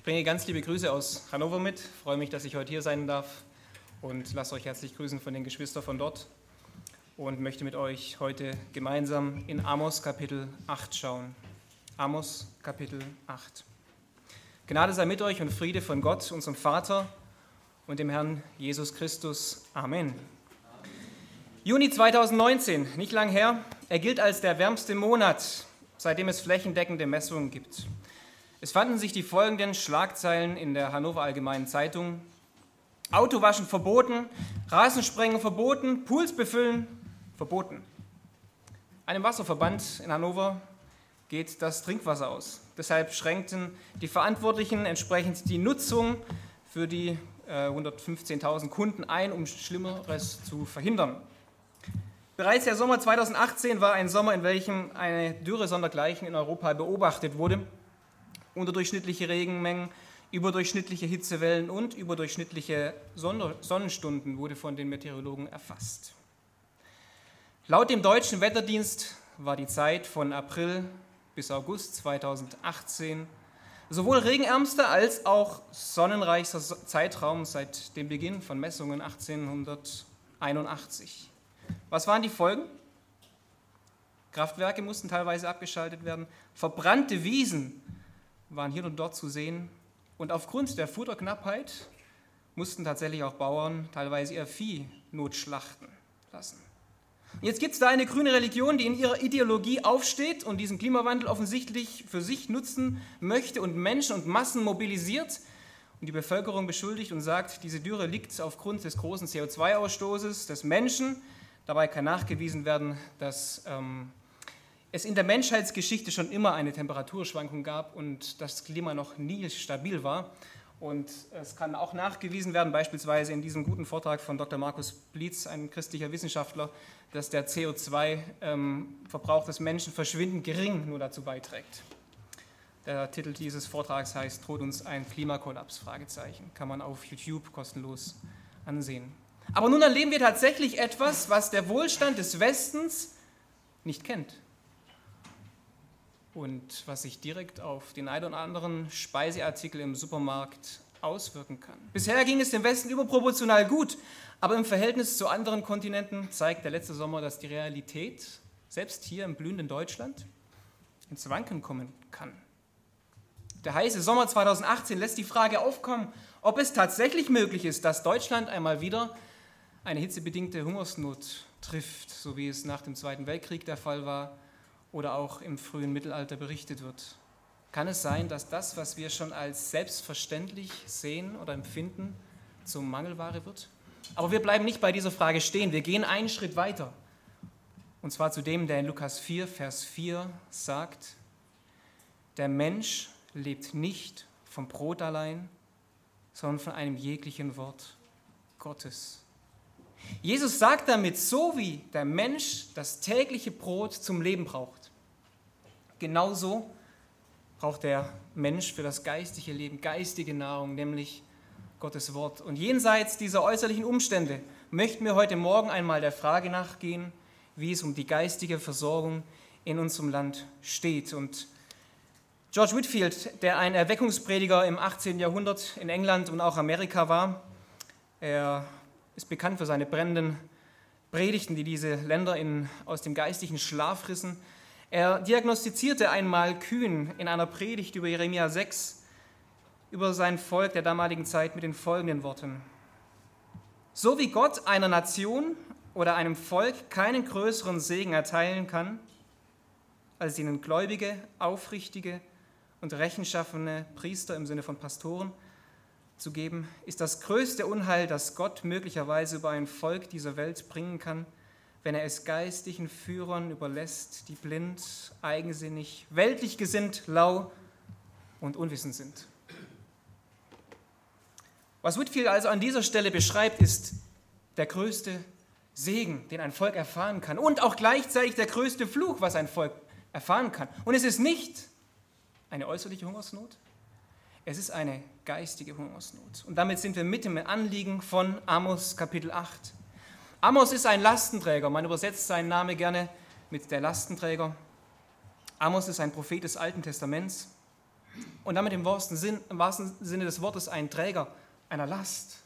Ich bringe ganz liebe Grüße aus Hannover mit. Freue mich, dass ich heute hier sein darf und lasse euch herzlich grüßen von den Geschwistern von dort und möchte mit euch heute gemeinsam in Amos Kapitel 8 schauen. Amos Kapitel 8. Gnade sei mit euch und Friede von Gott, unserem Vater und dem Herrn Jesus Christus. Amen. Juni 2019, nicht lang her. Er gilt als der wärmste Monat, seitdem es flächendeckende Messungen gibt. Es fanden sich die folgenden Schlagzeilen in der Hannover Allgemeinen Zeitung. Autowaschen verboten, Rasensprengen verboten, Pools befüllen verboten. Einem Wasserverband in Hannover geht das Trinkwasser aus. Deshalb schränkten die Verantwortlichen entsprechend die Nutzung für die äh, 115.000 Kunden ein, um Schlimmeres zu verhindern. Bereits der Sommer 2018 war ein Sommer, in welchem eine Dürre sondergleichen in Europa beobachtet wurde unterdurchschnittliche Regenmengen, überdurchschnittliche Hitzewellen und überdurchschnittliche Sonnenstunden wurde von den Meteorologen erfasst. Laut dem deutschen Wetterdienst war die Zeit von April bis August 2018 sowohl regenärmster als auch sonnenreichster Zeitraum seit dem Beginn von Messungen 1881. Was waren die Folgen? Kraftwerke mussten teilweise abgeschaltet werden, verbrannte Wiesen waren hier und dort zu sehen. Und aufgrund der Futterknappheit mussten tatsächlich auch Bauern teilweise ihr Vieh notschlachten lassen. Jetzt gibt es da eine grüne Religion, die in ihrer Ideologie aufsteht und diesen Klimawandel offensichtlich für sich nutzen möchte und Menschen und Massen mobilisiert und die Bevölkerung beschuldigt und sagt, diese Dürre liegt aufgrund des großen CO2-Ausstoßes des Menschen. Dabei kann nachgewiesen werden, dass ähm, es in der Menschheitsgeschichte schon immer eine Temperaturschwankung gab und das Klima noch nie stabil war. Und es kann auch nachgewiesen werden, beispielsweise in diesem guten Vortrag von Dr. Markus Blitz, ein christlicher Wissenschaftler, dass der CO2-Verbrauch ähm, des Menschen verschwindend gering nur dazu beiträgt. Der Titel dieses Vortrags heißt Droht uns ein Klimakollaps? Kann man auf YouTube kostenlos ansehen. Aber nun erleben wir tatsächlich etwas, was der Wohlstand des Westens nicht kennt und was sich direkt auf den einen oder anderen Speiseartikel im Supermarkt auswirken kann. Bisher ging es dem Westen überproportional gut, aber im Verhältnis zu anderen Kontinenten zeigt der letzte Sommer, dass die Realität, selbst hier im blühenden Deutschland, ins Wanken kommen kann. Der heiße Sommer 2018 lässt die Frage aufkommen, ob es tatsächlich möglich ist, dass Deutschland einmal wieder eine hitzebedingte Hungersnot trifft, so wie es nach dem Zweiten Weltkrieg der Fall war oder auch im frühen Mittelalter berichtet wird. Kann es sein, dass das, was wir schon als selbstverständlich sehen oder empfinden, zum Mangelware wird? Aber wir bleiben nicht bei dieser Frage stehen, wir gehen einen Schritt weiter. Und zwar zu dem, der in Lukas 4, Vers 4 sagt, der Mensch lebt nicht vom Brot allein, sondern von einem jeglichen Wort Gottes. Jesus sagt damit, so wie der Mensch das tägliche Brot zum Leben braucht, Genauso braucht der Mensch für das geistige Leben geistige Nahrung, nämlich Gottes Wort. Und jenseits dieser äußerlichen Umstände möchten wir heute Morgen einmal der Frage nachgehen, wie es um die geistige Versorgung in unserem Land steht. Und George Whitfield, der ein Erweckungsprediger im 18. Jahrhundert in England und auch Amerika war, er ist bekannt für seine brennenden Predigten, die diese Länder in, aus dem geistlichen Schlaf rissen. Er diagnostizierte einmal kühn in einer Predigt über Jeremia 6 über sein Volk der damaligen Zeit mit den folgenden Worten. So wie Gott einer Nation oder einem Volk keinen größeren Segen erteilen kann, als ihnen gläubige, aufrichtige und rechenschaffene Priester im Sinne von Pastoren zu geben, ist das größte Unheil, das Gott möglicherweise über ein Volk dieser Welt bringen kann, wenn er es geistigen Führern überlässt, die blind, eigensinnig, weltlich gesinnt, lau und unwissend sind. Was Whitfield also an dieser Stelle beschreibt, ist der größte Segen, den ein Volk erfahren kann und auch gleichzeitig der größte Fluch, was ein Volk erfahren kann. Und es ist nicht eine äußerliche Hungersnot, es ist eine geistige Hungersnot. Und damit sind wir mit im Anliegen von Amos Kapitel 8. Amos ist ein Lastenträger. Man übersetzt seinen Namen gerne mit der Lastenträger. Amos ist ein Prophet des Alten Testaments. und damit im wahrsten, Sinn, im wahrsten Sinne des Wortes ein Träger einer Last.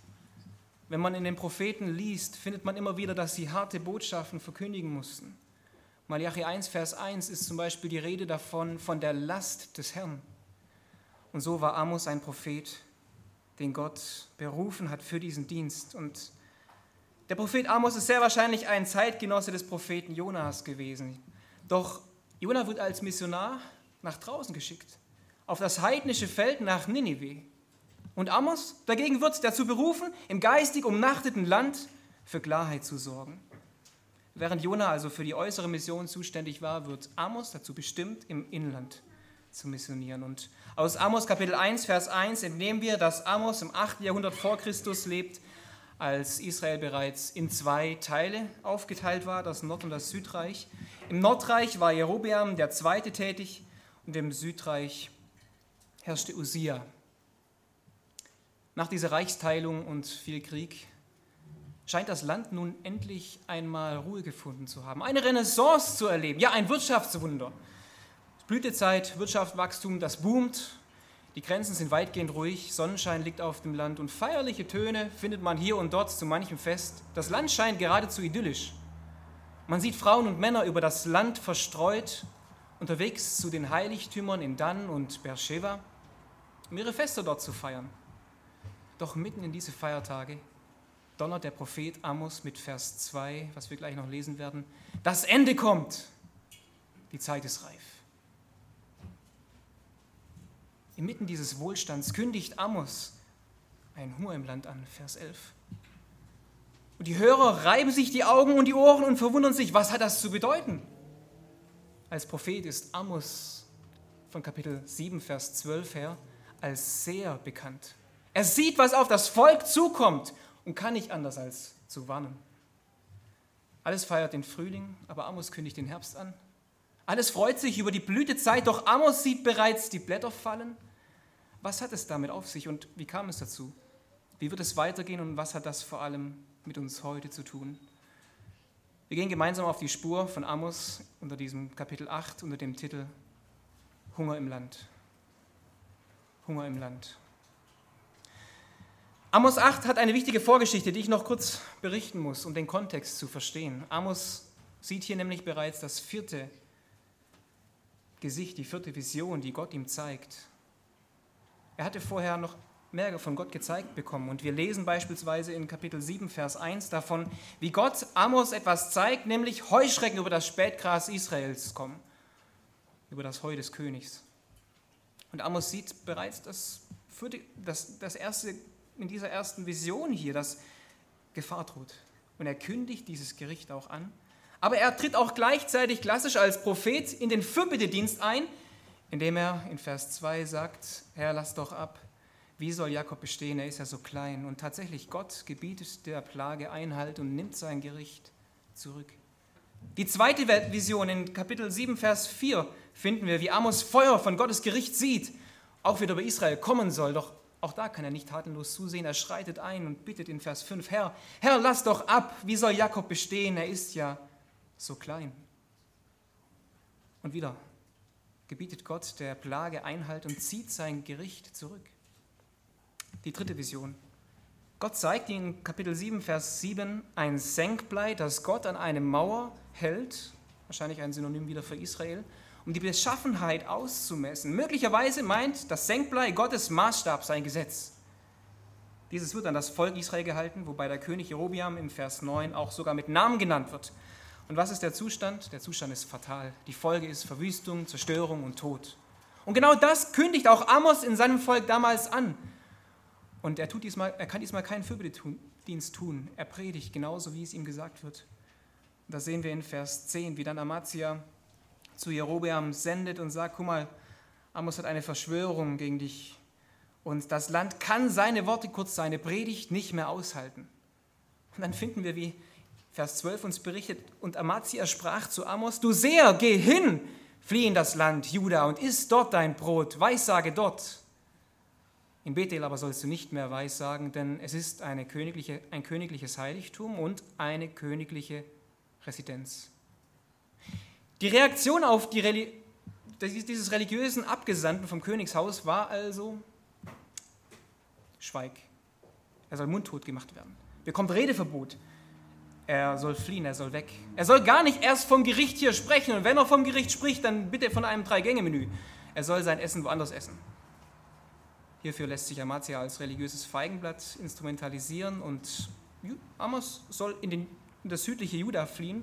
Wenn man in den Propheten liest, findet man immer wieder, dass sie harte Botschaften verkündigen mussten. Malachi 1, Vers 1 ist zum Beispiel die Rede davon, von der Last des Herrn. Und so war Amos ein Prophet, den Gott berufen hat für diesen Dienst. Und der Prophet Amos ist sehr wahrscheinlich ein Zeitgenosse des Propheten Jonas gewesen. Doch Jonah wird als Missionar nach draußen geschickt, auf das heidnische Feld nach Ninive. Und Amos dagegen wird dazu berufen, im geistig umnachteten Land für Klarheit zu sorgen. Während Jona also für die äußere Mission zuständig war, wird Amos dazu bestimmt, im Inland zu missionieren. Und aus Amos Kapitel 1, Vers 1 entnehmen wir, dass Amos im 8. Jahrhundert vor Christus lebt, als Israel bereits in zwei Teile aufgeteilt war, das Nord- und das Südreich. Im Nordreich war Jerobeam der Zweite tätig und im Südreich herrschte Usia. Nach dieser Reichsteilung und viel Krieg scheint das Land nun endlich einmal Ruhe gefunden zu haben, eine Renaissance zu erleben, ja ein Wirtschaftswunder. Blütezeit, Wirtschaftswachstum, das boomt, die Grenzen sind weitgehend ruhig, Sonnenschein liegt auf dem Land und feierliche Töne findet man hier und dort zu manchem Fest. Das Land scheint geradezu idyllisch. Man sieht Frauen und Männer über das Land verstreut, unterwegs zu den Heiligtümern in Dan und Beersheba, um ihre Feste dort zu feiern. Doch mitten in diese Feiertage donnert der Prophet Amos mit Vers 2, was wir gleich noch lesen werden, das Ende kommt, die Zeit ist reif. Inmitten dieses Wohlstands kündigt Amos ein Hunger im Land an, Vers 11. Und die Hörer reiben sich die Augen und die Ohren und verwundern sich, was hat das zu bedeuten? Als Prophet ist Amos von Kapitel 7, Vers 12 her als sehr bekannt. Er sieht, was auf das Volk zukommt und kann nicht anders als zu warnen. Alles feiert den Frühling, aber Amos kündigt den Herbst an. Alles freut sich über die Blütezeit, doch Amos sieht bereits die Blätter fallen. Was hat es damit auf sich und wie kam es dazu? Wie wird es weitergehen und was hat das vor allem mit uns heute zu tun? Wir gehen gemeinsam auf die Spur von Amos unter diesem Kapitel 8 unter dem Titel Hunger im Land. Hunger im Land. Amos 8 hat eine wichtige Vorgeschichte, die ich noch kurz berichten muss, um den Kontext zu verstehen. Amos sieht hier nämlich bereits das vierte Gesicht, die vierte Vision, die Gott ihm zeigt. Er hatte vorher noch mehr von Gott gezeigt bekommen. Und wir lesen beispielsweise in Kapitel 7, Vers 1 davon, wie Gott Amos etwas zeigt, nämlich Heuschrecken über das Spätgras Israels kommen, über das Heu des Königs. Und Amos sieht bereits das, das, das erste in dieser ersten Vision hier, dass Gefahr droht. Und er kündigt dieses Gericht auch an. Aber er tritt auch gleichzeitig klassisch als Prophet in den Fürbittedienst ein, indem er in Vers 2 sagt, Herr, lass doch ab, wie soll Jakob bestehen, er ist ja so klein. Und tatsächlich, Gott gebietet der Plage Einhalt und nimmt sein Gericht zurück. Die zweite Vision in Kapitel 7, Vers 4 finden wir, wie Amos Feuer von Gottes Gericht sieht, auch wieder über Israel kommen soll. Doch auch da kann er nicht tatenlos zusehen. Er schreitet ein und bittet in Vers 5, Herr, Herr, lass doch ab. Wie soll Jakob bestehen? Er ist ja so klein. Und wieder gebietet Gott der Plage Einhalt und zieht sein Gericht zurück. Die dritte Vision. Gott zeigt in Kapitel 7, Vers 7 ein Senkblei, das Gott an eine Mauer hält, wahrscheinlich ein Synonym wieder für Israel, um die Beschaffenheit auszumessen. Möglicherweise meint das Senkblei Gottes Maßstab sein Gesetz. Dieses wird an das Volk Israel gehalten, wobei der König Jerobiam im Vers 9 auch sogar mit Namen genannt wird. Und was ist der Zustand? Der Zustand ist fatal. Die Folge ist Verwüstung, Zerstörung und Tod. Und genau das kündigt auch Amos in seinem Volk damals an. Und er, tut diesmal, er kann diesmal keinen Fürbittedienst tun. Er predigt genauso, wie es ihm gesagt wird. Und das sehen wir in Vers 10, wie dann Amazia zu Jerobeam sendet und sagt, guck mal, Amos hat eine Verschwörung gegen dich und das Land kann seine Worte, kurz seine Predigt, nicht mehr aushalten. Und dann finden wir, wie Vers 12 uns berichtet, und Amazia sprach zu Amos, du Seher, geh hin, flieh in das Land Juda und iss dort dein Brot, weissage dort. In Bethel aber sollst du nicht mehr weissagen, denn es ist eine königliche, ein königliches Heiligtum und eine königliche Residenz. Die Reaktion auf die, dieses religiösen Abgesandten vom Königshaus war also Schweig. Er soll mundtot gemacht werden. Bekommt Redeverbot. Er soll fliehen, er soll weg. Er soll gar nicht erst vom Gericht hier sprechen. Und wenn er vom Gericht spricht, dann bitte von einem Drei-Gänge-Menü. Er soll sein Essen woanders essen. Hierfür lässt sich Amatia als religiöses Feigenblatt instrumentalisieren und Amos soll in, den, in das südliche Juda fliehen.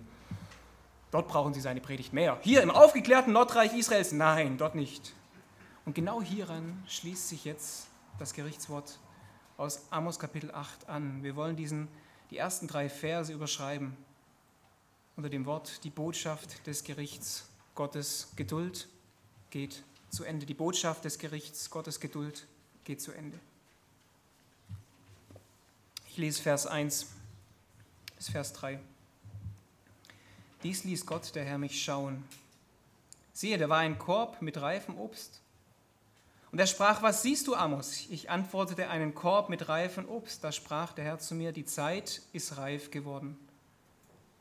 Dort brauchen sie seine Predigt mehr. Hier im aufgeklärten Nordreich Israels, nein, dort nicht. Und genau hieran schließt sich jetzt das Gerichtswort aus Amos Kapitel 8 an. Wir wollen diesen die ersten drei Verse überschreiben unter dem Wort die Botschaft des Gerichts Gottes Geduld geht zu Ende. Die Botschaft des Gerichts Gottes Geduld geht zu Ende. Ich lese Vers 1 bis Vers 3. Dies ließ Gott, der Herr, mich schauen. Siehe, da war ein Korb mit reifem Obst. Und er sprach, was siehst du, Amos? Ich antwortete, einen Korb mit reifem Obst. Da sprach der Herr zu mir, die Zeit ist reif geworden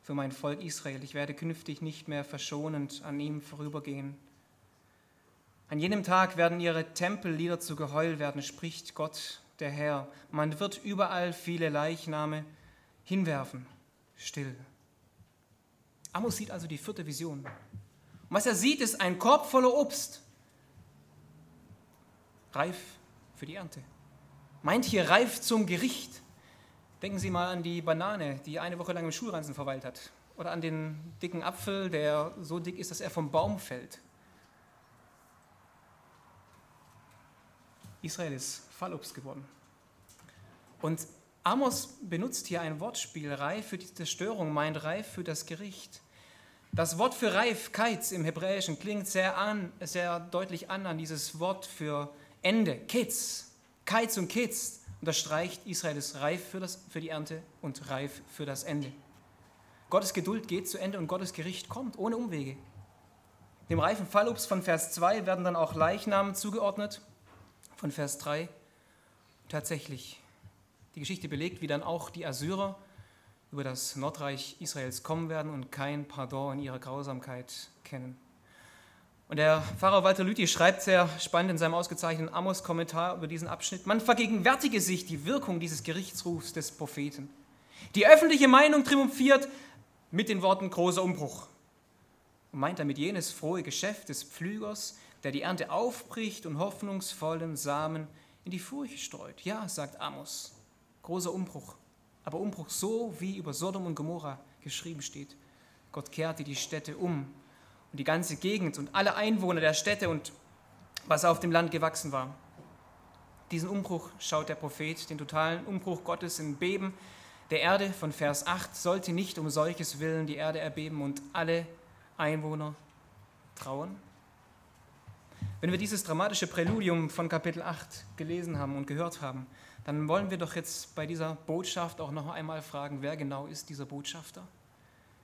für mein Volk Israel. Ich werde künftig nicht mehr verschonend an ihm vorübergehen. An jenem Tag werden ihre Tempellieder zu Geheul werden, spricht Gott, der Herr. Man wird überall viele Leichname hinwerfen. Still. Amos sieht also die vierte Vision. Und was er sieht, ist ein Korb voller Obst reif für die Ernte. Meint hier reif zum Gericht. Denken Sie mal an die Banane, die eine Woche lang im Schulranzen verweilt hat. Oder an den dicken Apfel, der so dick ist, dass er vom Baum fällt. Israel ist Fallobst geworden. Und Amos benutzt hier ein Wortspiel. Reif für die Zerstörung meint reif für das Gericht. Das Wort für reif, Keiz im Hebräischen, klingt sehr, an, sehr deutlich an an dieses Wort für Ende, Kitz, Keiz und Kitz unterstreicht, Israel ist reif für, das, für die Ernte und reif für das Ende. Gottes Geduld geht zu Ende und Gottes Gericht kommt ohne Umwege. Dem reifen Fallobst von Vers 2 werden dann auch Leichnamen zugeordnet, von Vers 3. Tatsächlich, die Geschichte belegt, wie dann auch die Assyrer über das Nordreich Israels kommen werden und kein Pardon in ihrer Grausamkeit kennen. Und der Pfarrer Walter Lüthi schreibt sehr spannend in seinem ausgezeichneten Amos-Kommentar über diesen Abschnitt, man vergegenwärtige sich die Wirkung dieses Gerichtsrufs des Propheten. Die öffentliche Meinung triumphiert mit den Worten großer Umbruch und meint damit jenes frohe Geschäft des Pflügers, der die Ernte aufbricht und hoffnungsvollen Samen in die Furcht streut. Ja, sagt Amos, großer Umbruch, aber Umbruch so, wie über Sodom und Gomorra geschrieben steht. Gott kehrte die Städte um und die ganze Gegend und alle Einwohner der Städte und was auf dem Land gewachsen war. Diesen Umbruch schaut der Prophet, den totalen Umbruch Gottes in Beben der Erde von Vers 8, sollte nicht um solches Willen die Erde erbeben und alle Einwohner trauen. Wenn wir dieses dramatische Präludium von Kapitel 8 gelesen haben und gehört haben, dann wollen wir doch jetzt bei dieser Botschaft auch noch einmal fragen, wer genau ist dieser Botschafter?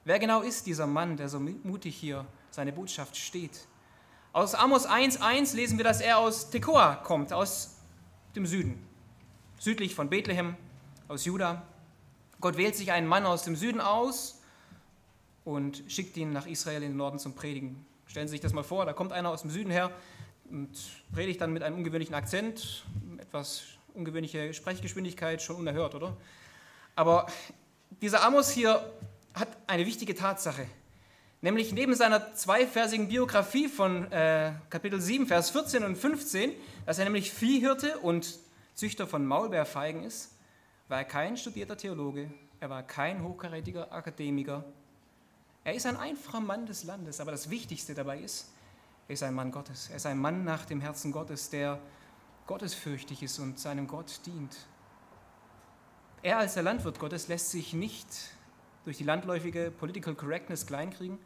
Wer genau ist dieser Mann, der so mutig hier seine Botschaft steht. Aus Amos 1.1 lesen wir, dass er aus Tekoa kommt, aus dem Süden, südlich von Bethlehem, aus Juda. Gott wählt sich einen Mann aus dem Süden aus und schickt ihn nach Israel in den Norden zum Predigen. Stellen Sie sich das mal vor, da kommt einer aus dem Süden her und predigt dann mit einem ungewöhnlichen Akzent, etwas ungewöhnliche Sprechgeschwindigkeit, schon unerhört, oder? Aber dieser Amos hier hat eine wichtige Tatsache nämlich neben seiner zweiversigen Biografie von äh, Kapitel 7, Vers 14 und 15, dass er nämlich Viehhirte und Züchter von Maulbeerfeigen ist, war er kein studierter Theologe, er war kein hochkarätiger Akademiker. Er ist ein einfacher Mann des Landes, aber das Wichtigste dabei ist, er ist ein Mann Gottes. Er ist ein Mann nach dem Herzen Gottes, der gottesfürchtig ist und seinem Gott dient. Er als der Landwirt Gottes lässt sich nicht durch die landläufige Political Correctness kleinkriegen,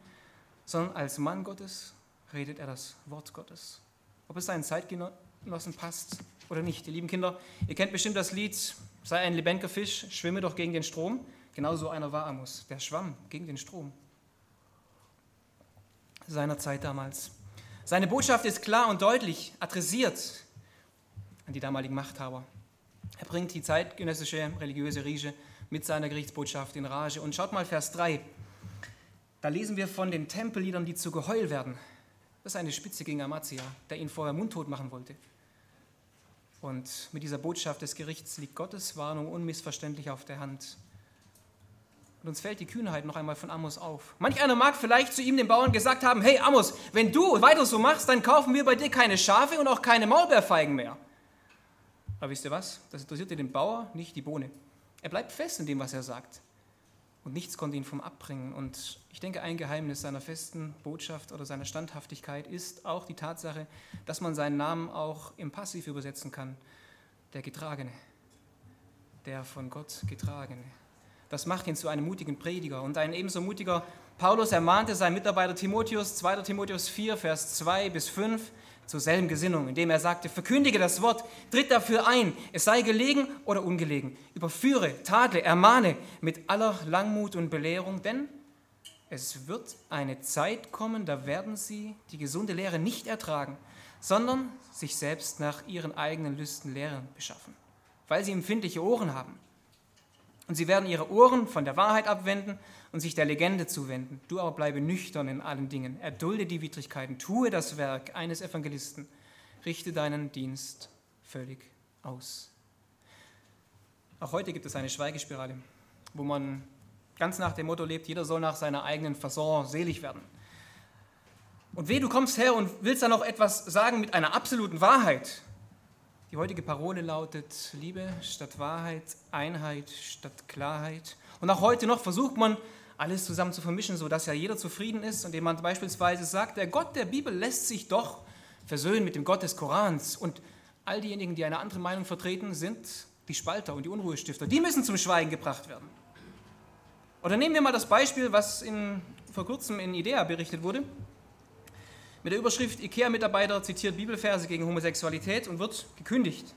sondern als Mann Gottes redet er das Wort Gottes. Ob es seinen Zeitgenossen passt oder nicht. Ihr lieben Kinder, ihr kennt bestimmt das Lied, sei ein lebendiger Fisch, schwimme doch gegen den Strom. Genauso einer war Amos, der schwamm gegen den Strom seiner Zeit damals. Seine Botschaft ist klar und deutlich adressiert an die damaligen Machthaber. Er bringt die zeitgenössische religiöse Riege mit seiner Gerichtsbotschaft in Rage. Und schaut mal Vers 3. Da lesen wir von den Tempelliedern, die zu Geheul werden. Das ist eine Spitze gegen Amazia, der ihn vorher mundtot machen wollte. Und mit dieser Botschaft des Gerichts liegt Gottes Warnung unmissverständlich auf der Hand. Und uns fällt die Kühnheit noch einmal von Amos auf. Manch einer mag vielleicht zu ihm, den Bauern, gesagt haben, hey Amos, wenn du weiter so machst, dann kaufen wir bei dir keine Schafe und auch keine Maulbeerfeigen mehr. Aber wisst ihr was? Das interessierte den Bauer nicht die Bohne. Er bleibt fest in dem, was er sagt. Und nichts konnte ihn vom abbringen. Und ich denke, ein Geheimnis seiner festen Botschaft oder seiner Standhaftigkeit ist auch die Tatsache, dass man seinen Namen auch im Passiv übersetzen kann. Der Getragene. Der von Gott Getragene. Das macht ihn zu einem mutigen Prediger. Und ein ebenso mutiger Paulus ermahnte seinen Mitarbeiter Timotheus, 2. Timotheus 4, Vers 2 bis 5, zur selben Gesinnung, indem er sagte, verkündige das Wort, tritt dafür ein, es sei gelegen oder ungelegen, überführe, tadle, ermahne mit aller Langmut und Belehrung, denn es wird eine Zeit kommen, da werden sie die gesunde Lehre nicht ertragen, sondern sich selbst nach ihren eigenen Lüsten Lehren beschaffen, weil sie empfindliche Ohren haben. Und sie werden ihre Ohren von der Wahrheit abwenden und sich der Legende zuwenden. Du aber bleibe nüchtern in allen Dingen, erdulde die Widrigkeiten, tue das Werk eines Evangelisten, richte deinen Dienst völlig aus. Auch heute gibt es eine Schweigespirale, wo man ganz nach dem Motto lebt, jeder soll nach seiner eigenen Fasson selig werden. Und weh, du kommst her und willst dann noch etwas sagen mit einer absoluten Wahrheit. Die heutige Parole lautet Liebe statt Wahrheit, Einheit statt Klarheit. Und auch heute noch versucht man, alles zusammen zu vermischen, sodass ja jeder zufrieden ist und jemand beispielsweise sagt, der Gott der Bibel lässt sich doch versöhnen mit dem Gott des Korans. Und all diejenigen, die eine andere Meinung vertreten, sind die Spalter und die Unruhestifter. Die müssen zum Schweigen gebracht werden. Oder nehmen wir mal das Beispiel, was in, vor kurzem in IDEA berichtet wurde. Mit der Überschrift IKEA-Mitarbeiter zitiert Bibelverse gegen Homosexualität und wird gekündigt.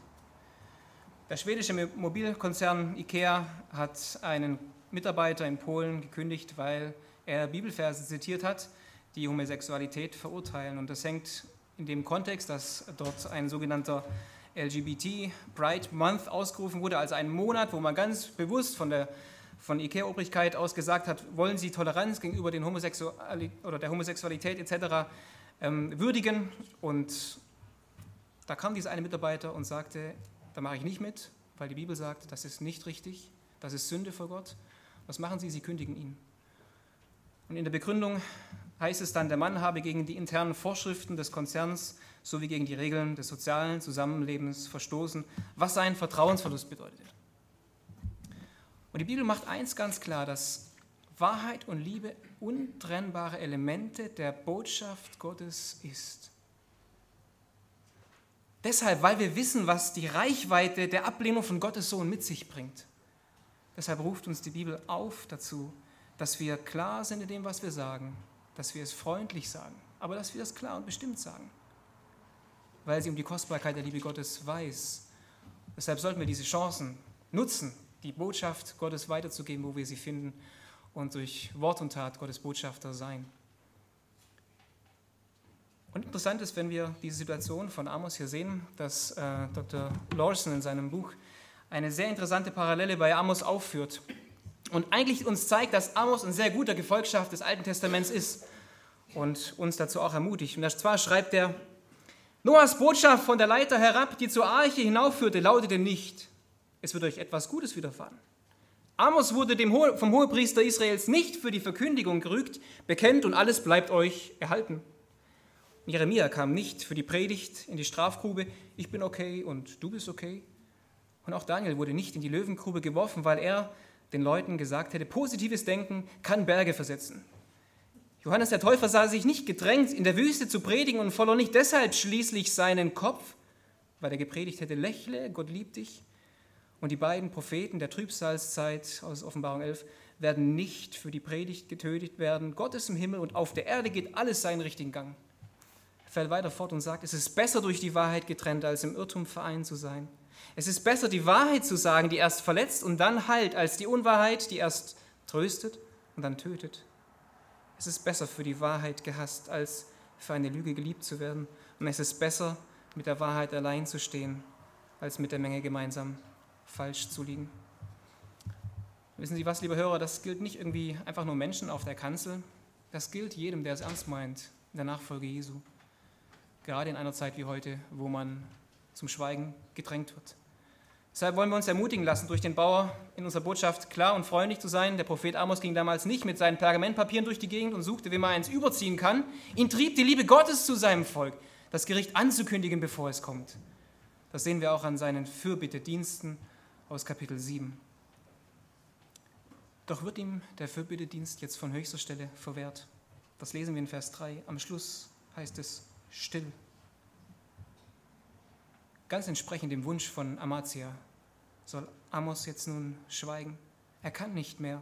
Der schwedische Mobilkonzern IKEA hat einen Mitarbeiter in Polen gekündigt, weil er Bibelverse zitiert hat, die Homosexualität verurteilen. Und das hängt in dem Kontext, dass dort ein sogenannter LGBT Pride Month ausgerufen wurde, also ein Monat, wo man ganz bewusst von der von IKEA-Obrigkeit aus gesagt hat, wollen Sie Toleranz gegenüber den Homosexuali oder der Homosexualität etc. Ähm, würdigen. Und da kam dieser eine Mitarbeiter und sagte, da mache ich nicht mit, weil die Bibel sagt, das ist nicht richtig, das ist Sünde vor Gott. Was machen sie? Sie kündigen ihn. Und in der Begründung heißt es dann, der Mann habe gegen die internen Vorschriften des Konzerns sowie gegen die Regeln des sozialen Zusammenlebens verstoßen, was seinen Vertrauensverlust bedeutet. Und die Bibel macht eins ganz klar, dass Wahrheit und Liebe untrennbare Elemente der Botschaft Gottes ist. Deshalb, weil wir wissen, was die Reichweite der Ablehnung von Gottes Sohn mit sich bringt. Deshalb ruft uns die Bibel auf dazu, dass wir klar sind in dem, was wir sagen, dass wir es freundlich sagen, aber dass wir es klar und bestimmt sagen, weil sie um die Kostbarkeit der Liebe Gottes weiß. Deshalb sollten wir diese Chancen nutzen, die Botschaft Gottes weiterzugeben, wo wir sie finden und durch Wort und Tat Gottes Botschafter sein. Und interessant ist, wenn wir diese Situation von Amos hier sehen, dass äh, Dr. Lawson in seinem Buch eine sehr interessante Parallele bei Amos aufführt und eigentlich uns zeigt, dass Amos ein sehr guter Gefolgschaft des Alten Testaments ist und uns dazu auch ermutigt. Und zwar schreibt er, Noahs Botschaft von der Leiter herab, die zur Arche hinaufführte, lautete nicht, es wird euch etwas Gutes widerfahren. Amos wurde Ho vom Hohepriester Israels nicht für die Verkündigung gerügt, bekennt und alles bleibt euch erhalten. Jeremia kam nicht für die Predigt in die Strafgrube, ich bin okay und du bist okay. Und auch Daniel wurde nicht in die Löwengrube geworfen, weil er den Leuten gesagt hätte, positives Denken kann Berge versetzen. Johannes der Täufer sah sich nicht gedrängt, in der Wüste zu predigen und verlor nicht deshalb schließlich seinen Kopf, weil er gepredigt hätte, lächle, Gott liebt dich. Und die beiden Propheten der Trübsalzeit aus Offenbarung 11 werden nicht für die Predigt getötet werden. Gott ist im Himmel und auf der Erde geht alles seinen richtigen Gang. Er fällt weiter fort und sagt, es ist besser durch die Wahrheit getrennt, als im Irrtum vereint zu sein. Es ist besser, die Wahrheit zu sagen, die erst verletzt und dann heilt, als die Unwahrheit, die erst tröstet und dann tötet. Es ist besser für die Wahrheit gehasst, als für eine Lüge geliebt zu werden. Und es ist besser, mit der Wahrheit allein zu stehen, als mit der Menge gemeinsam falsch zu liegen. Wissen Sie was, liebe Hörer, das gilt nicht irgendwie einfach nur Menschen auf der Kanzel. Das gilt jedem, der es ernst meint in der Nachfolge Jesu. gerade in einer Zeit wie heute, wo man zum Schweigen gedrängt wird. Deshalb wollen wir uns ermutigen lassen, durch den Bauer in unserer Botschaft klar und freundlich zu sein. Der Prophet Amos ging damals nicht mit seinen Pergamentpapieren durch die Gegend und suchte, wie man eins überziehen kann. Ihn trieb die Liebe Gottes zu seinem Volk, das Gericht anzukündigen, bevor es kommt. Das sehen wir auch an seinen Fürbittediensten aus Kapitel 7. Doch wird ihm der Fürbittedienst jetzt von höchster Stelle verwehrt. Das lesen wir in Vers 3. Am Schluss heißt es still. Ganz entsprechend dem Wunsch von Amaziah soll Amos jetzt nun schweigen. Er kann nicht mehr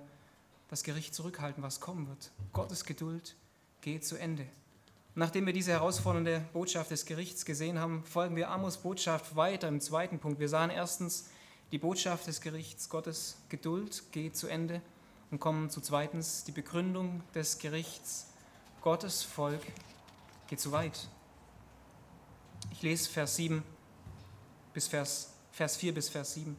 das Gericht zurückhalten, was kommen wird. Gottes Geduld geht zu Ende. Nachdem wir diese herausfordernde Botschaft des Gerichts gesehen haben, folgen wir Amos Botschaft weiter im zweiten Punkt. Wir sahen erstens die Botschaft des Gerichts, Gottes Geduld geht zu Ende und kommen zu zweitens die Begründung des Gerichts, Gottes Volk geht zu weit. Ich lese Vers 7 bis Vers, Vers 4 bis Vers 7.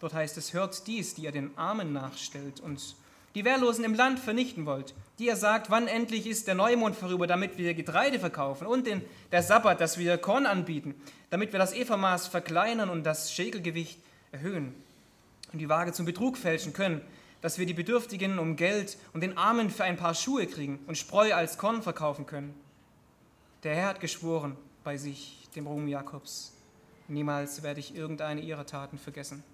Dort heißt es, hört dies, die ihr den Armen nachstellt und die Wehrlosen im Land vernichten wollt, die ihr sagt, wann endlich ist der Neumond vorüber, damit wir Getreide verkaufen und den, der Sabbat, dass wir Korn anbieten, damit wir das Ephamaß verkleinern und das Schäkelgewicht erhöhen und die Waage zum Betrug fälschen können, dass wir die Bedürftigen um Geld und den Armen für ein paar Schuhe kriegen und Spreu als Korn verkaufen können. Der Herr hat geschworen bei sich, dem Ruhm Jakobs, niemals werde ich irgendeine ihrer Taten vergessen.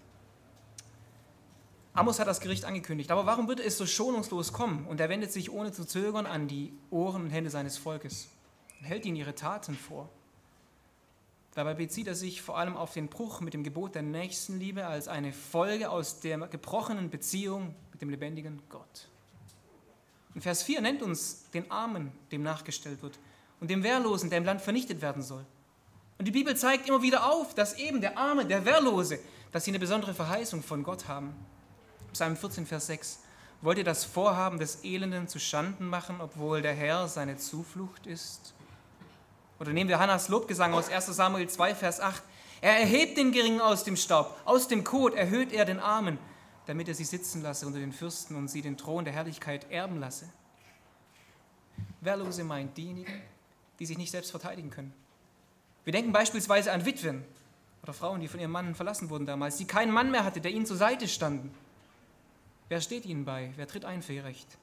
Amos hat das Gericht angekündigt, aber warum würde es so schonungslos kommen? Und er wendet sich ohne zu zögern an die Ohren und Hände seines Volkes und hält ihnen ihre Taten vor. Dabei bezieht er sich vor allem auf den Bruch mit dem Gebot der Nächstenliebe als eine Folge aus der gebrochenen Beziehung mit dem lebendigen Gott. Und Vers 4 nennt uns den Armen, dem nachgestellt wird, und dem Wehrlosen, der im Land vernichtet werden soll. Und die Bibel zeigt immer wieder auf, dass eben der Arme, der Wehrlose, dass sie eine besondere Verheißung von Gott haben. Psalm 14, Vers 6. Wollt ihr das Vorhaben des Elenden zu Schanden machen, obwohl der Herr seine Zuflucht ist? Oder nehmen wir Hannas Lobgesang aus 1 Samuel 2, Vers 8. Er erhebt den Geringen aus dem Staub, aus dem Kot erhöht er den Armen, damit er sie sitzen lasse unter den Fürsten und sie den Thron der Herrlichkeit erben lasse. Wehrlose meint diejenigen, die sich nicht selbst verteidigen können. Wir denken beispielsweise an Witwen oder Frauen, die von ihrem Mann verlassen wurden damals, die keinen Mann mehr hatte, der ihnen zur Seite standen. Wer steht ihnen bei? Wer tritt ein für ihr Recht?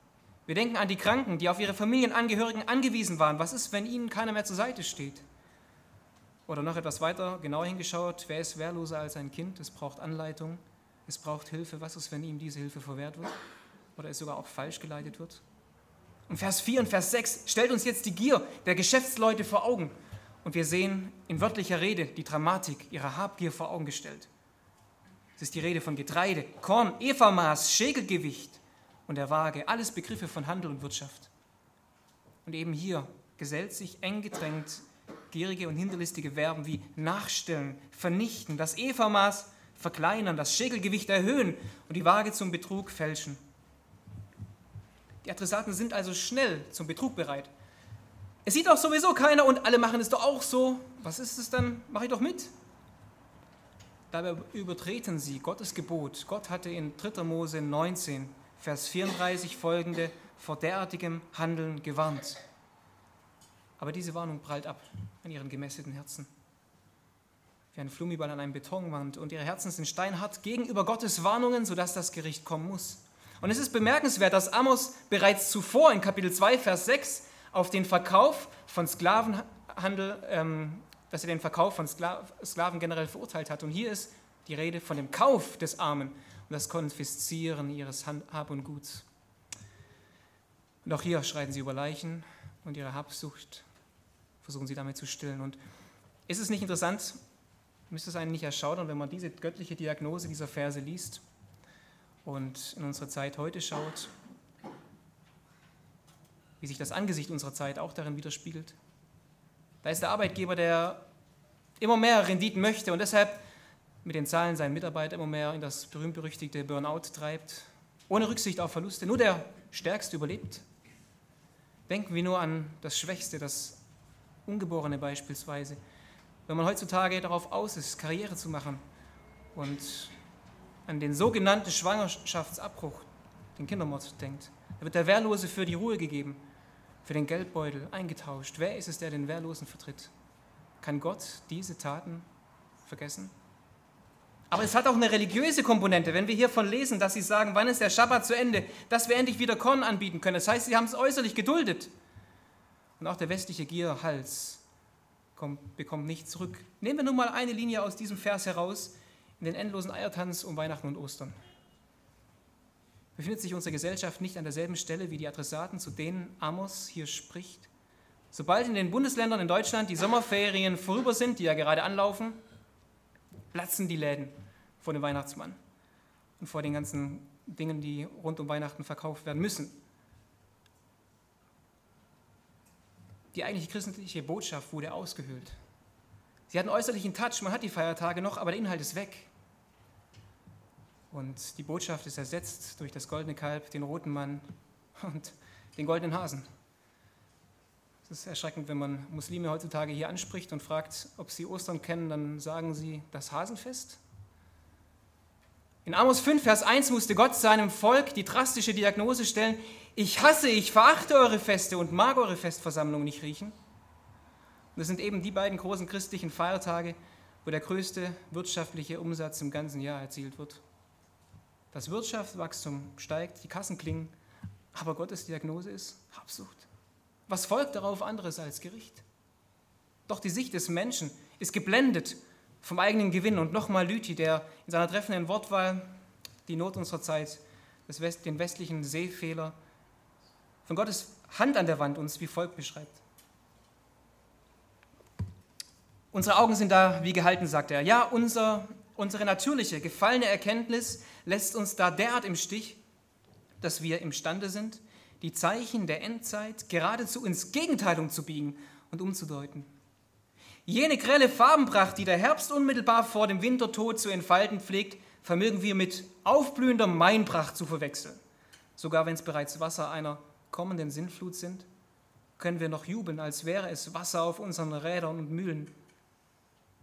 Wir denken an die Kranken, die auf ihre Familienangehörigen angewiesen waren. Was ist, wenn ihnen keiner mehr zur Seite steht? Oder noch etwas weiter genauer hingeschaut, wer ist wehrloser als ein Kind? Es braucht Anleitung, es braucht Hilfe. Was ist, wenn ihm diese Hilfe verwehrt wird? Oder es sogar auch falsch geleitet wird? Und Vers 4 und Vers 6 stellt uns jetzt die Gier der Geschäftsleute vor Augen. Und wir sehen in wörtlicher Rede die Dramatik ihrer Habgier vor Augen gestellt. Es ist die Rede von Getreide, Korn, Evamaß, Schägelgewicht und der Waage, alles Begriffe von Handel und Wirtschaft. Und eben hier gesellt sich eng gedrängt gierige und hinterlistige Verben wie nachstellen, vernichten, das Evamaß verkleinern, das Schägelgewicht erhöhen und die Waage zum Betrug fälschen. Die Adressaten sind also schnell zum Betrug bereit. Es sieht doch sowieso keiner und alle machen es doch auch so. Was ist es dann? Mache ich doch mit. Dabei übertreten sie Gottes Gebot. Gott hatte in 3. Mose 19, Vers 34 folgende vor derartigem Handeln gewarnt. Aber diese Warnung prallt ab an ihren gemästeten Herzen. Wie ein Flummiball an einem Betonwand. Und ihre Herzen sind steinhart gegenüber Gottes Warnungen, sodass das Gericht kommen muss. Und es ist bemerkenswert, dass Amos bereits zuvor in Kapitel 2, Vers 6 auf den Verkauf von Sklavenhandel ähm, dass er den Verkauf von Sklaven generell verurteilt hat. Und hier ist die Rede von dem Kauf des Armen und das Konfiszieren ihres Hab und Guts. Und auch hier schreiten sie über Leichen und ihre Habsucht versuchen sie damit zu stillen. Und ist es nicht interessant, müsste es einen nicht erschaudern, wenn man diese göttliche Diagnose dieser Verse liest und in unsere Zeit heute schaut, wie sich das Angesicht unserer Zeit auch darin widerspiegelt? Da ist der Arbeitgeber, der immer mehr Renditen möchte und deshalb mit den Zahlen seinen Mitarbeiter immer mehr in das berühmt-berüchtigte Burnout treibt, ohne Rücksicht auf Verluste. Nur der Stärkste überlebt. Denken wir nur an das Schwächste, das Ungeborene beispielsweise. Wenn man heutzutage darauf aus ist, Karriere zu machen und an den sogenannten Schwangerschaftsabbruch, den Kindermord denkt, Da wird der Wehrlose für die Ruhe gegeben, für den Geldbeutel eingetauscht. Wer ist es, der den Wehrlosen vertritt? Kann Gott diese Taten vergessen? Aber es hat auch eine religiöse Komponente. Wenn wir hiervon lesen, dass sie sagen, wann ist der Schabbat zu Ende, dass wir endlich wieder Korn anbieten können. Das heißt, sie haben es äußerlich geduldet. Und auch der westliche Gierhals kommt, bekommt nichts zurück. Nehmen wir nun mal eine Linie aus diesem Vers heraus in den endlosen Eiertanz um Weihnachten und Ostern. Befindet sich unsere Gesellschaft nicht an derselben Stelle wie die Adressaten, zu denen Amos hier spricht? Sobald in den Bundesländern in Deutschland die Sommerferien vorüber sind, die ja gerade anlaufen, platzen die Läden vor dem Weihnachtsmann und vor den ganzen Dingen, die rund um Weihnachten verkauft werden müssen. Die eigentliche christliche Botschaft wurde ausgehöhlt. Sie hatten äußerlichen Touch, man hat die Feiertage noch, aber der Inhalt ist weg. Und die Botschaft ist ersetzt durch das goldene Kalb, den roten Mann und den goldenen Hasen. Es ist erschreckend, wenn man Muslime heutzutage hier anspricht und fragt, ob sie Ostern kennen, dann sagen sie das Hasenfest. In Amos 5, Vers 1 musste Gott seinem Volk die drastische Diagnose stellen, ich hasse, ich verachte eure Feste und mag eure Festversammlung nicht riechen. Und das sind eben die beiden großen christlichen Feiertage, wo der größte wirtschaftliche Umsatz im ganzen Jahr erzielt wird. Das Wirtschaftswachstum steigt, die Kassen klingen, aber Gottes Diagnose ist Habsucht. Was folgt darauf anderes als Gericht? Doch die Sicht des Menschen ist geblendet vom eigenen Gewinn. Und nochmal Lüthi, der in seiner treffenden Wortwahl die Not unserer Zeit, West, den westlichen Sehfehler von Gottes Hand an der Wand uns wie folgt beschreibt. Unsere Augen sind da wie gehalten, sagt er. Ja, unser, unsere natürliche, gefallene Erkenntnis lässt uns da derart im Stich, dass wir imstande sind, die Zeichen der Endzeit geradezu ins Gegenteil umzubiegen und umzudeuten. Jene grelle Farbenpracht, die der Herbst unmittelbar vor dem Wintertod zu entfalten pflegt, vermögen wir mit aufblühender Mainpracht zu verwechseln. Sogar wenn es bereits Wasser einer kommenden Sintflut sind, können wir noch jubeln, als wäre es Wasser auf unseren Rädern und Mühlen.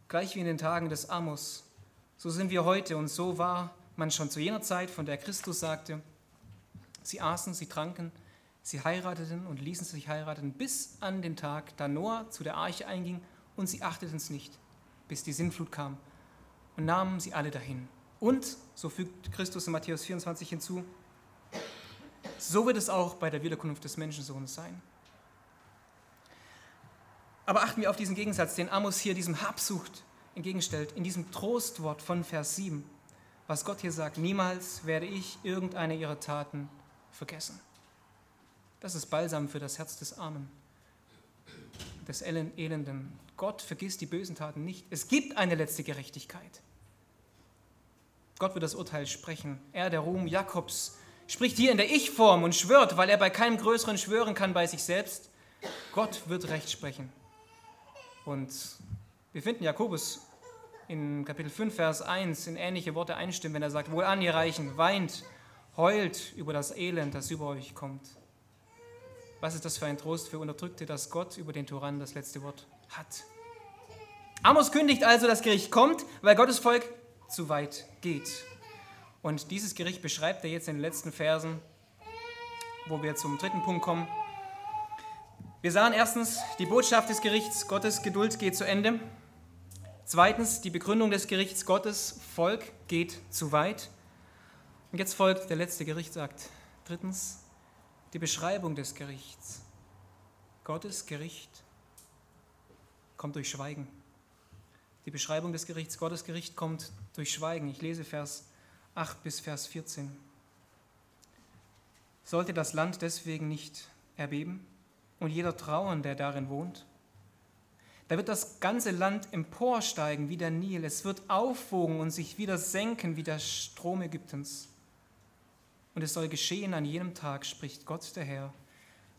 Gleich wie in den Tagen des Amos, so sind wir heute und so war man schon zu jener Zeit, von der Christus sagte, sie aßen, sie tranken, Sie heirateten und ließen sich heiraten bis an den Tag, da Noah zu der Arche einging und sie achteten es nicht, bis die Sintflut kam und nahmen sie alle dahin. Und, so fügt Christus in Matthäus 24 hinzu, so wird es auch bei der Wiederkunft des Menschensohnes sein. Aber achten wir auf diesen Gegensatz, den Amos hier diesem Habsucht entgegenstellt, in diesem Trostwort von Vers 7, was Gott hier sagt, niemals werde ich irgendeine ihrer Taten vergessen. Das ist Balsam für das Herz des Armen, des Elenden. Gott vergisst die bösen Taten nicht. Es gibt eine letzte Gerechtigkeit. Gott wird das Urteil sprechen. Er, der Ruhm Jakobs, spricht hier in der Ich-Form und schwört, weil er bei keinem Größeren schwören kann bei sich selbst. Gott wird Recht sprechen. Und wir finden Jakobus in Kapitel 5, Vers 1 in ähnliche Worte einstimmen, wenn er sagt, wohlan ihr Reichen, weint, heult über das Elend, das über euch kommt. Was ist das für ein Trost für Unterdrückte, dass Gott über den Tyrannen das letzte Wort hat? Amos kündigt also, das Gericht kommt, weil Gottes Volk zu weit geht. Und dieses Gericht beschreibt er jetzt in den letzten Versen, wo wir zum dritten Punkt kommen. Wir sahen erstens die Botschaft des Gerichts, Gottes Geduld geht zu Ende. Zweitens die Begründung des Gerichts, Gottes Volk geht zu weit. Und jetzt folgt der letzte Gerichtsakt. Drittens, die Beschreibung des Gerichts. Gottes Gericht kommt durch Schweigen. Die Beschreibung des Gerichts, Gottes Gericht kommt durch Schweigen. Ich lese Vers 8 bis Vers 14. Sollte das Land deswegen nicht erbeben und jeder trauern, der darin wohnt? Da wird das ganze Land emporsteigen wie der Nil. Es wird aufwogen und sich wieder senken wie der Strom Ägyptens. Und es soll geschehen an jenem Tag, spricht Gott der Herr.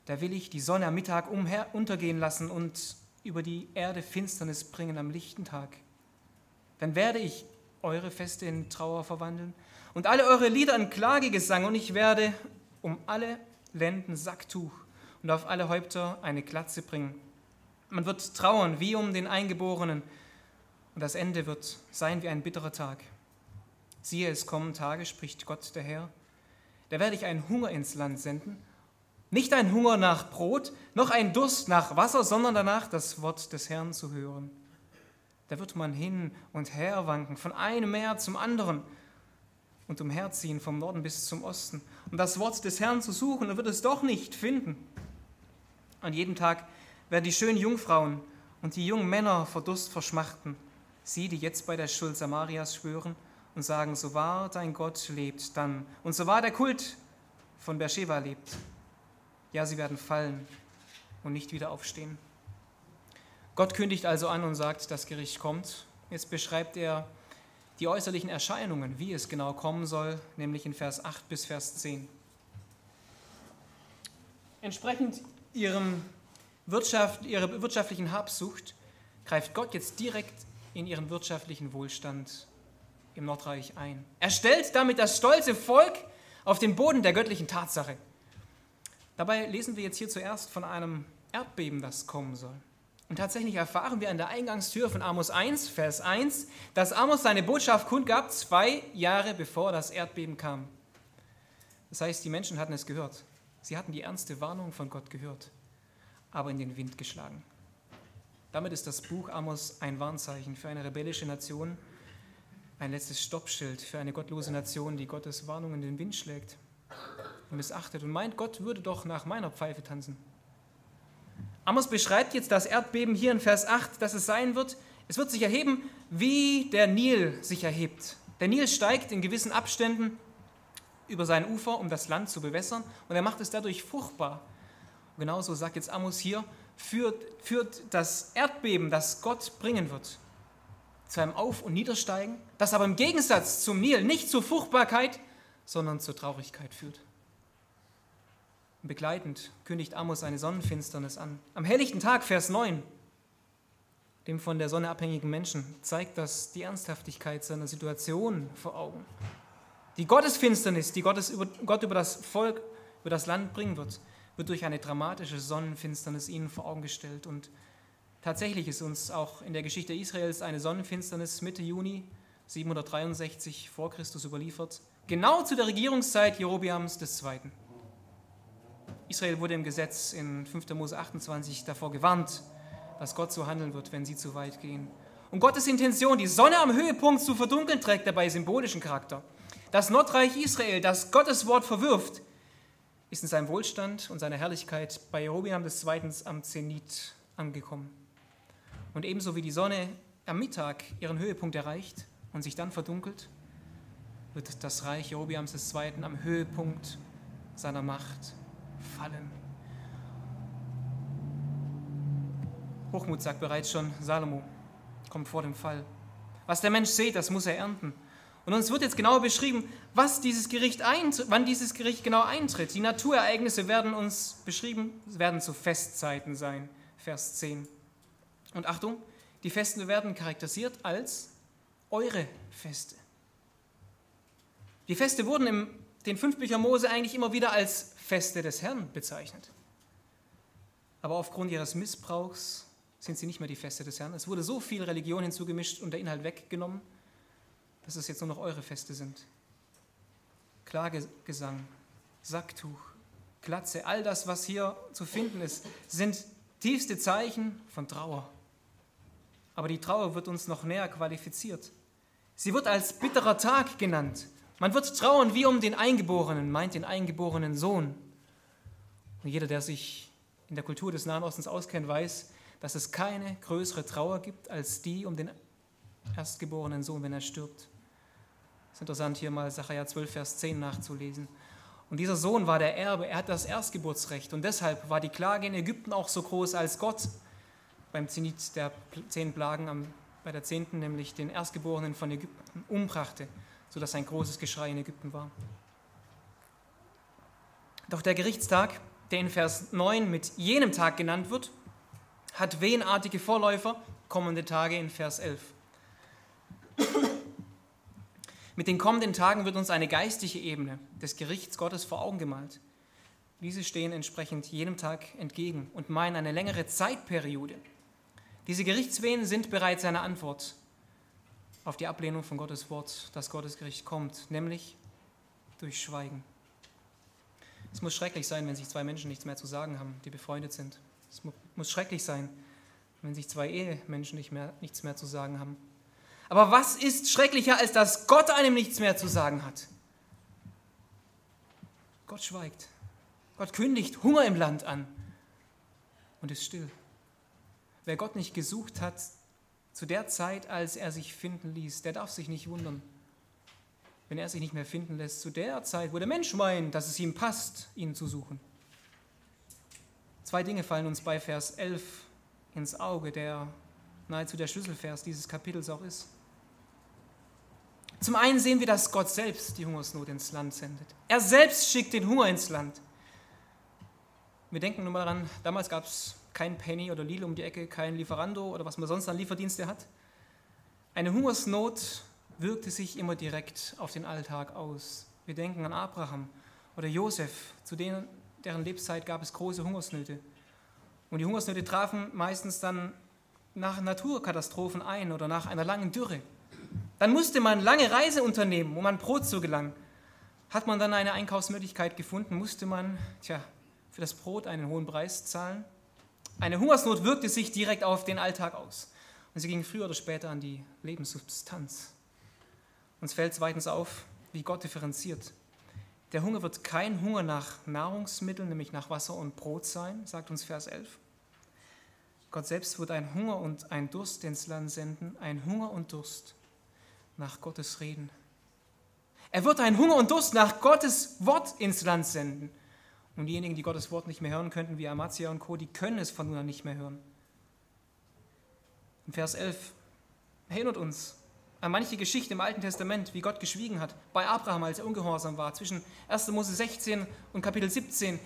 Da will ich die Sonne am Mittag umher untergehen lassen und über die Erde Finsternis bringen am lichten Tag. Dann werde ich eure Feste in Trauer verwandeln und alle eure Lieder in Klagegesang und ich werde um alle Lenden Sacktuch und auf alle Häupter eine Glatze bringen. Man wird trauern wie um den Eingeborenen und das Ende wird sein wie ein bitterer Tag. Siehe, es kommen Tage, spricht Gott der Herr, da werde ich einen Hunger ins Land senden Nicht ein Hunger nach Brot, noch ein Durst nach Wasser, sondern danach das Wort des Herrn zu hören. Da wird man hin und her wanken, von einem Meer zum anderen und umherziehen, vom Norden bis zum Osten, um das Wort des Herrn zu suchen und wird es doch nicht finden. An jedem Tag werden die schönen Jungfrauen und die jungen Männer vor Durst verschmachten, sie, die jetzt bei der Schuld Samarias schwören und sagen, so wahr dein Gott lebt, dann und so wahr der Kult von Beersheba lebt. Ja, sie werden fallen und nicht wieder aufstehen. Gott kündigt also an und sagt, das Gericht kommt. Jetzt beschreibt er die äußerlichen Erscheinungen, wie es genau kommen soll, nämlich in Vers 8 bis Vers 10. Entsprechend ihrem Wirtschaft, ihrer wirtschaftlichen Habsucht greift Gott jetzt direkt in ihren wirtschaftlichen Wohlstand im Nordreich ein. Er stellt damit das stolze Volk auf den Boden der göttlichen Tatsache. Dabei lesen wir jetzt hier zuerst von einem Erdbeben, das kommen soll. Und tatsächlich erfahren wir an der Eingangstür von Amos 1, Vers 1, dass Amos seine Botschaft kundgab, zwei Jahre bevor das Erdbeben kam. Das heißt, die Menschen hatten es gehört. Sie hatten die ernste Warnung von Gott gehört, aber in den Wind geschlagen. Damit ist das Buch Amos ein Warnzeichen für eine rebellische Nation, ein letztes Stoppschild für eine gottlose Nation, die Gottes Warnung in den Wind schlägt missachtet und meint, Gott würde doch nach meiner Pfeife tanzen. Amos beschreibt jetzt das Erdbeben hier in Vers 8, dass es sein wird. Es wird sich erheben, wie der Nil sich erhebt. Der Nil steigt in gewissen Abständen über sein Ufer, um das Land zu bewässern, und er macht es dadurch fruchtbar. Genauso sagt jetzt Amos hier, führt, führt das Erdbeben, das Gott bringen wird, zu einem Auf- und Niedersteigen, das aber im Gegensatz zum Nil nicht zur Fruchtbarkeit, sondern zur Traurigkeit führt. Begleitend kündigt Amos eine Sonnenfinsternis an. Am helllichten Tag, Vers 9, dem von der Sonne abhängigen Menschen, zeigt das die Ernsthaftigkeit seiner Situation vor Augen. Die Gottesfinsternis, die Gottes über, Gott über das Volk, über das Land bringen wird, wird durch eine dramatische Sonnenfinsternis ihnen vor Augen gestellt. Und tatsächlich ist uns auch in der Geschichte Israels eine Sonnenfinsternis Mitte Juni 763 vor Christus überliefert, genau zu der Regierungszeit Jerobiams II. Israel wurde im Gesetz in 5. Mose 28 davor gewarnt, dass Gott so handeln wird, wenn sie zu weit gehen. Und Gottes Intention, die Sonne am Höhepunkt zu verdunkeln, trägt dabei symbolischen Charakter. Das Nordreich Israel, das Gottes Wort verwirft, ist in seinem Wohlstand und seiner Herrlichkeit bei Jerobiam II. am Zenit angekommen. Und ebenso wie die Sonne am Mittag ihren Höhepunkt erreicht und sich dann verdunkelt, wird das Reich Jerobiams II. am Höhepunkt seiner Macht fallen. Hochmut sagt bereits schon, Salomo kommt vor dem Fall. Was der Mensch sieht, das muss er ernten. Und uns wird jetzt genau beschrieben, was dieses Gericht wann dieses Gericht genau eintritt. Die Naturereignisse werden uns beschrieben, werden zu Festzeiten sein. Vers 10. Und Achtung, die Festen werden charakterisiert als eure Feste. Die Feste wurden in den fünf Büchern Mose eigentlich immer wieder als Feste des Herrn bezeichnet. Aber aufgrund ihres Missbrauchs sind sie nicht mehr die Feste des Herrn. Es wurde so viel Religion hinzugemischt und der Inhalt weggenommen, dass es jetzt nur noch eure Feste sind. Klagegesang, Sacktuch, Glatze, all das, was hier zu finden ist, sind tiefste Zeichen von Trauer. Aber die Trauer wird uns noch näher qualifiziert. Sie wird als bitterer Tag genannt. Man wird trauern wie um den Eingeborenen, meint den eingeborenen Sohn. Und jeder, der sich in der Kultur des Nahen Ostens auskennt, weiß, dass es keine größere Trauer gibt als die um den erstgeborenen Sohn, wenn er stirbt. Es ist interessant, hier mal Sacharja 12, Vers 10 nachzulesen. Und dieser Sohn war der Erbe, er hat das Erstgeburtsrecht. Und deshalb war die Klage in Ägypten auch so groß, als Gott beim Zenit der zehn Plagen, bei der zehnten nämlich den Erstgeborenen von Ägypten umbrachte sodass ein großes Geschrei in Ägypten war. Doch der Gerichtstag, der in Vers 9 mit jenem Tag genannt wird, hat wehenartige Vorläufer, kommende Tage in Vers 11. Mit den kommenden Tagen wird uns eine geistige Ebene des Gerichts Gottes vor Augen gemalt. Diese stehen entsprechend jenem Tag entgegen und meinen eine längere Zeitperiode. Diese Gerichtswehen sind bereits eine Antwort auf die Ablehnung von Gottes Wort, dass Gottes Gericht kommt, nämlich durch Schweigen. Es muss schrecklich sein, wenn sich zwei Menschen nichts mehr zu sagen haben, die befreundet sind. Es muss schrecklich sein, wenn sich zwei Ehemenschen nicht mehr, nichts mehr zu sagen haben. Aber was ist schrecklicher, als dass Gott einem nichts mehr zu sagen hat? Gott schweigt. Gott kündigt Hunger im Land an und ist still. Wer Gott nicht gesucht hat zu der Zeit, als er sich finden ließ, der darf sich nicht wundern, wenn er sich nicht mehr finden lässt, zu der Zeit, wo der Mensch meint, dass es ihm passt, ihn zu suchen. Zwei Dinge fallen uns bei Vers 11 ins Auge, der nahezu der Schlüsselvers dieses Kapitels auch ist. Zum einen sehen wir, dass Gott selbst die Hungersnot ins Land sendet. Er selbst schickt den Hunger ins Land. Wir denken nur mal daran, damals gab es kein Penny oder Lidl um die Ecke, kein Lieferando oder was man sonst an Lieferdienste hat. Eine Hungersnot wirkte sich immer direkt auf den Alltag aus. Wir denken an Abraham oder Josef, zu denen, deren Lebzeit gab es große Hungersnöte. Und die Hungersnöte trafen meistens dann nach Naturkatastrophen ein oder nach einer langen Dürre. Dann musste man lange Reise unternehmen, um an Brot zu gelangen. Hat man dann eine Einkaufsmöglichkeit gefunden, musste man tja, für das Brot einen hohen Preis zahlen. Eine Hungersnot wirkte sich direkt auf den Alltag aus. Und sie ging früher oder später an die Lebenssubstanz. Uns fällt zweitens auf, wie Gott differenziert. Der Hunger wird kein Hunger nach Nahrungsmitteln, nämlich nach Wasser und Brot sein, sagt uns Vers 11. Gott selbst wird ein Hunger und ein Durst ins Land senden, ein Hunger und Durst nach Gottes Reden. Er wird einen Hunger und Durst nach Gottes Wort ins Land senden. Und diejenigen, die Gottes Wort nicht mehr hören könnten, wie Amazia und Co., die können es von nun an nicht mehr hören. In Vers 11 erinnert uns an manche Geschichte im Alten Testament, wie Gott geschwiegen hat, bei Abraham, als er ungehorsam war. Zwischen 1. Mose 16 und Kapitel 17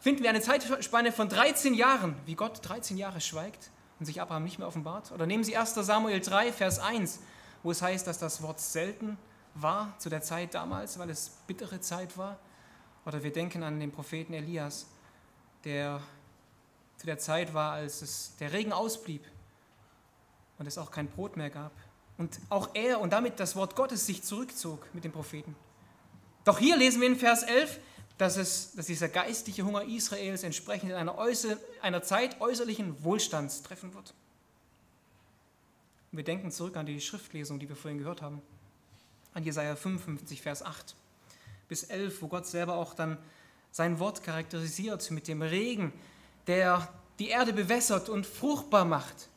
finden wir eine Zeitspanne von 13 Jahren, wie Gott 13 Jahre schweigt und sich Abraham nicht mehr offenbart. Oder nehmen Sie 1. Samuel 3, Vers 1, wo es heißt, dass das Wort selten war zu der Zeit damals, weil es bittere Zeit war. Oder wir denken an den Propheten Elias, der zu der Zeit war, als es der Regen ausblieb und es auch kein Brot mehr gab. Und auch er und damit das Wort Gottes sich zurückzog mit den Propheten. Doch hier lesen wir in Vers 11, dass, es, dass dieser geistliche Hunger Israels entsprechend in einer, äußer, einer Zeit äußerlichen Wohlstands treffen wird. Wir denken zurück an die Schriftlesung, die wir vorhin gehört haben, an Jesaja 55, Vers 8 bis 11, wo Gott selber auch dann sein Wort charakterisiert mit dem Regen, der die Erde bewässert und fruchtbar macht,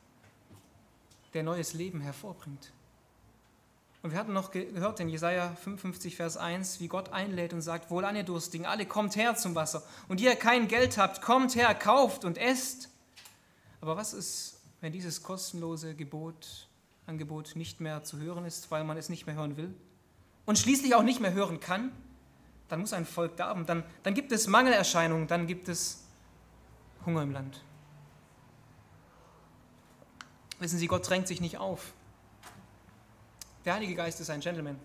der neues Leben hervorbringt. Und wir hatten noch gehört in Jesaja 55, Vers 1, wie Gott einlädt und sagt: Wohlan, ihr Durstigen, alle kommt her zum Wasser. Und ihr kein Geld habt, kommt her, kauft und esst. Aber was ist wenn dieses kostenlose Gebot, Angebot nicht mehr zu hören ist, weil man es nicht mehr hören will und schließlich auch nicht mehr hören kann, dann muss ein Volk darben, dann, dann gibt es Mangelerscheinungen, dann gibt es Hunger im Land. Wissen Sie, Gott drängt sich nicht auf. Der Heilige Geist ist ein Gentleman.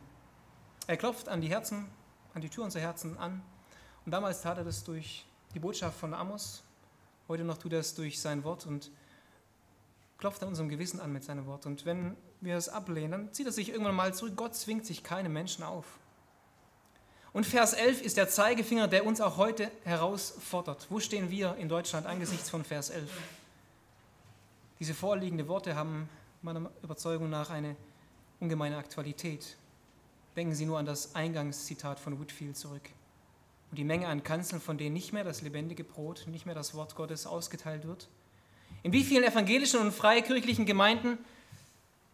Er klopft an die Herzen, an die Tür unserer Herzen an. Und damals tat er das durch die Botschaft von Amos. Heute noch tut er es durch sein Wort. Und klopft an unserem Gewissen an mit seinem Wort. Und wenn wir es ablehnen, dann zieht er sich irgendwann mal zurück. Gott zwingt sich keine Menschen auf. Und Vers 11 ist der Zeigefinger, der uns auch heute herausfordert. Wo stehen wir in Deutschland angesichts von Vers 11? Diese vorliegenden Worte haben meiner Überzeugung nach eine ungemeine Aktualität. Denken Sie nur an das Eingangszitat von Whitfield zurück. Und die Menge an Kanzeln, von denen nicht mehr das lebendige Brot, nicht mehr das Wort Gottes ausgeteilt wird, in wie vielen evangelischen und freikirchlichen Gemeinden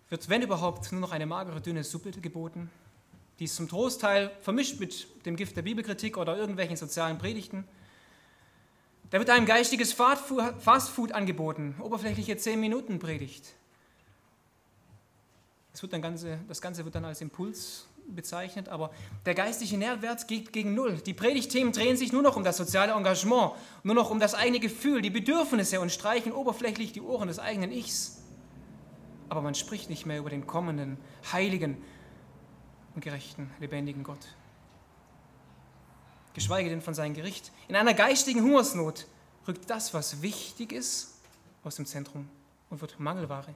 wird, wenn überhaupt, nur noch eine magere, dünne Suppe geboten, die ist zum Trostteil vermischt mit dem Gift der Bibelkritik oder irgendwelchen sozialen Predigten. Da wird einem geistiges Fastfood angeboten, oberflächliche 10 Minuten Predigt. Das, wird dann ganze, das Ganze wird dann als Impuls bezeichnet, aber der geistliche Nährwert geht gegen Null. Die Predigtthemen drehen sich nur noch um das soziale Engagement, nur noch um das eigene Gefühl, die Bedürfnisse und streichen oberflächlich die Ohren des eigenen Ichs. Aber man spricht nicht mehr über den kommenden, heiligen und gerechten, lebendigen Gott. Geschweige denn von seinem Gericht. In einer geistigen Hungersnot rückt das, was wichtig ist, aus dem Zentrum und wird Mangelware.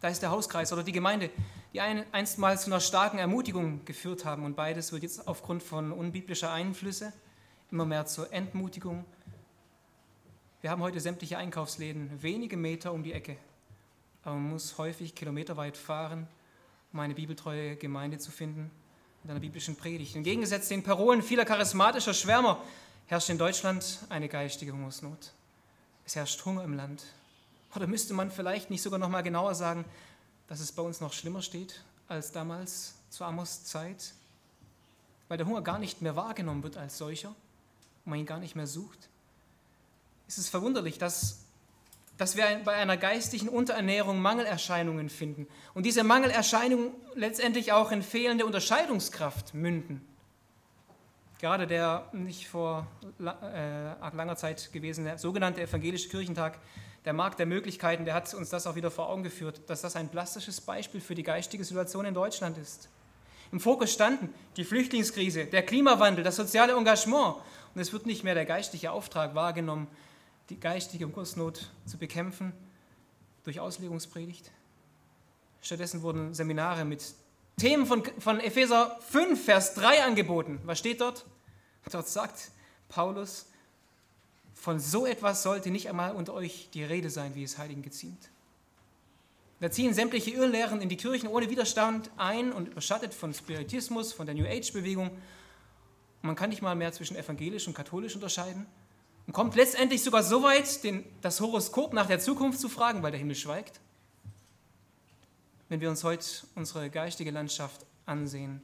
Da ist der Hauskreis oder die Gemeinde, die einstmals zu einer starken Ermutigung geführt haben. Und beides wird jetzt aufgrund von unbiblischer Einflüsse immer mehr zur Entmutigung. Wir haben heute sämtliche Einkaufsläden wenige Meter um die Ecke, aber man muss häufig kilometerweit fahren, um eine bibeltreue Gemeinde zu finden mit einer biblischen Predigt. Im Gegensatz den Parolen vieler charismatischer Schwärmer herrscht in Deutschland eine geistige Hungersnot. Es herrscht Hunger im Land. Oder müsste man vielleicht nicht sogar noch mal genauer sagen, dass es bei uns noch schlimmer steht als damals zur Amos Zeit, weil der Hunger gar nicht mehr wahrgenommen wird als solcher und man ihn gar nicht mehr sucht? Ist es verwunderlich, dass, dass wir bei einer geistigen Unterernährung Mangelerscheinungen finden und diese Mangelerscheinungen letztendlich auch in fehlende Unterscheidungskraft münden? Gerade der nicht vor äh, langer Zeit gewesene sogenannte evangelische Kirchentag der Markt der Möglichkeiten, der hat uns das auch wieder vor Augen geführt, dass das ein plastisches Beispiel für die geistige Situation in Deutschland ist. Im Fokus standen die Flüchtlingskrise, der Klimawandel, das soziale Engagement. Und es wird nicht mehr der geistliche Auftrag wahrgenommen, die geistige Hungersnot zu bekämpfen durch Auslegungspredigt. Stattdessen wurden Seminare mit Themen von, von Epheser 5, Vers 3 angeboten. Was steht dort? Dort sagt Paulus, von so etwas sollte nicht einmal unter euch die Rede sein, wie es Heiligen geziemt. Da ziehen sämtliche Irrlehren in die Kirchen ohne Widerstand ein und überschattet von Spiritismus, von der New Age-Bewegung. Man kann nicht mal mehr zwischen evangelisch und katholisch unterscheiden und kommt letztendlich sogar so weit, den, das Horoskop nach der Zukunft zu fragen, weil der Himmel schweigt. Wenn wir uns heute unsere geistige Landschaft ansehen,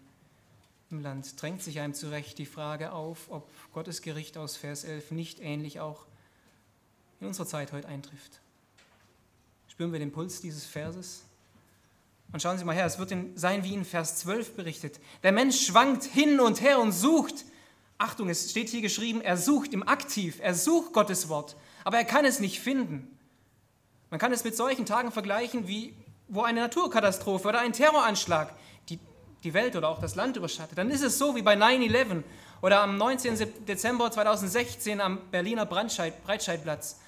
im Land drängt sich einem zurecht die Frage auf, ob Gottes Gericht aus Vers 11 nicht ähnlich auch in unserer Zeit heute eintrifft. Spüren wir den Puls dieses Verses? Und schauen Sie mal her, es wird sein wie in Vers 12 berichtet. Der Mensch schwankt hin und her und sucht. Achtung, es steht hier geschrieben, er sucht im Aktiv, er sucht Gottes Wort, aber er kann es nicht finden. Man kann es mit solchen Tagen vergleichen, wie wo eine Naturkatastrophe oder ein Terroranschlag die Welt oder auch das Land überschattet, dann ist es so wie bei 9-11 oder am 19. Dezember 2016 am Berliner Breitscheidplatz.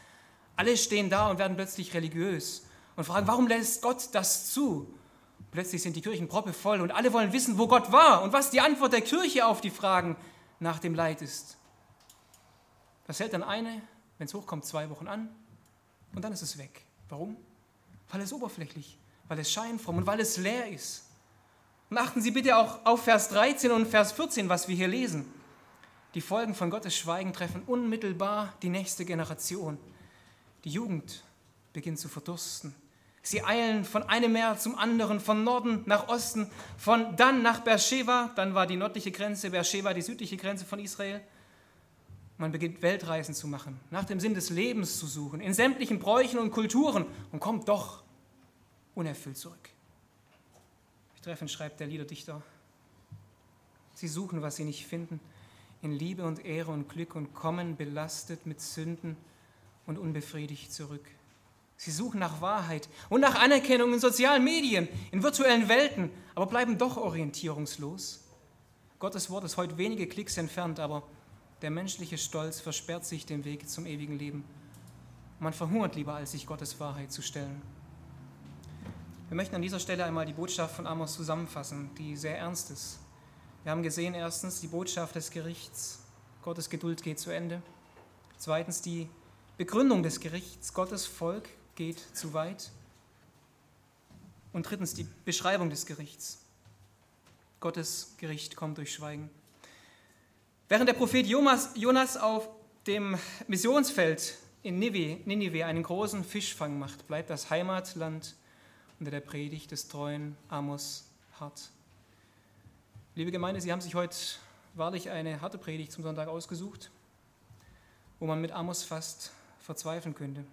Alle stehen da und werden plötzlich religiös und fragen, warum lässt Gott das zu? Plötzlich sind die Kirchen proppevoll und alle wollen wissen, wo Gott war und was die Antwort der Kirche auf die Fragen nach dem Leid ist. Das hält dann eine, wenn es hochkommt, zwei Wochen an und dann ist es weg. Warum? Weil es oberflächlich, weil es scheinfromm und weil es leer ist. Und achten Sie bitte auch auf Vers 13 und Vers 14, was wir hier lesen. Die Folgen von Gottes Schweigen treffen unmittelbar die nächste Generation. Die Jugend beginnt zu verdursten. Sie eilen von einem Meer zum anderen, von Norden nach Osten, von dann nach Beersheba, dann war die nördliche Grenze, Beersheba die südliche Grenze von Israel. Man beginnt Weltreisen zu machen, nach dem Sinn des Lebens zu suchen, in sämtlichen Bräuchen und Kulturen und kommt doch unerfüllt zurück treffen, schreibt der Liederdichter. Sie suchen, was sie nicht finden, in Liebe und Ehre und Glück und kommen belastet mit Sünden und unbefriedigt zurück. Sie suchen nach Wahrheit und nach Anerkennung in sozialen Medien, in virtuellen Welten, aber bleiben doch orientierungslos. Gottes Wort ist heute wenige Klicks entfernt, aber der menschliche Stolz versperrt sich den Weg zum ewigen Leben. Man verhungert lieber, als sich Gottes Wahrheit zu stellen. Wir möchten an dieser Stelle einmal die Botschaft von Amos zusammenfassen, die sehr ernst ist. Wir haben gesehen, erstens die Botschaft des Gerichts, Gottes Geduld geht zu Ende. Zweitens die Begründung des Gerichts, Gottes Volk geht zu weit. Und drittens die Beschreibung des Gerichts. Gottes Gericht kommt durch Schweigen. Während der Prophet Jonas auf dem Missionsfeld in Ninive einen großen Fischfang macht, bleibt das Heimatland unter der Predigt des treuen Amos hart. Liebe Gemeinde, Sie haben sich heute wahrlich eine harte Predigt zum Sonntag ausgesucht, wo man mit Amos fast verzweifeln könnte.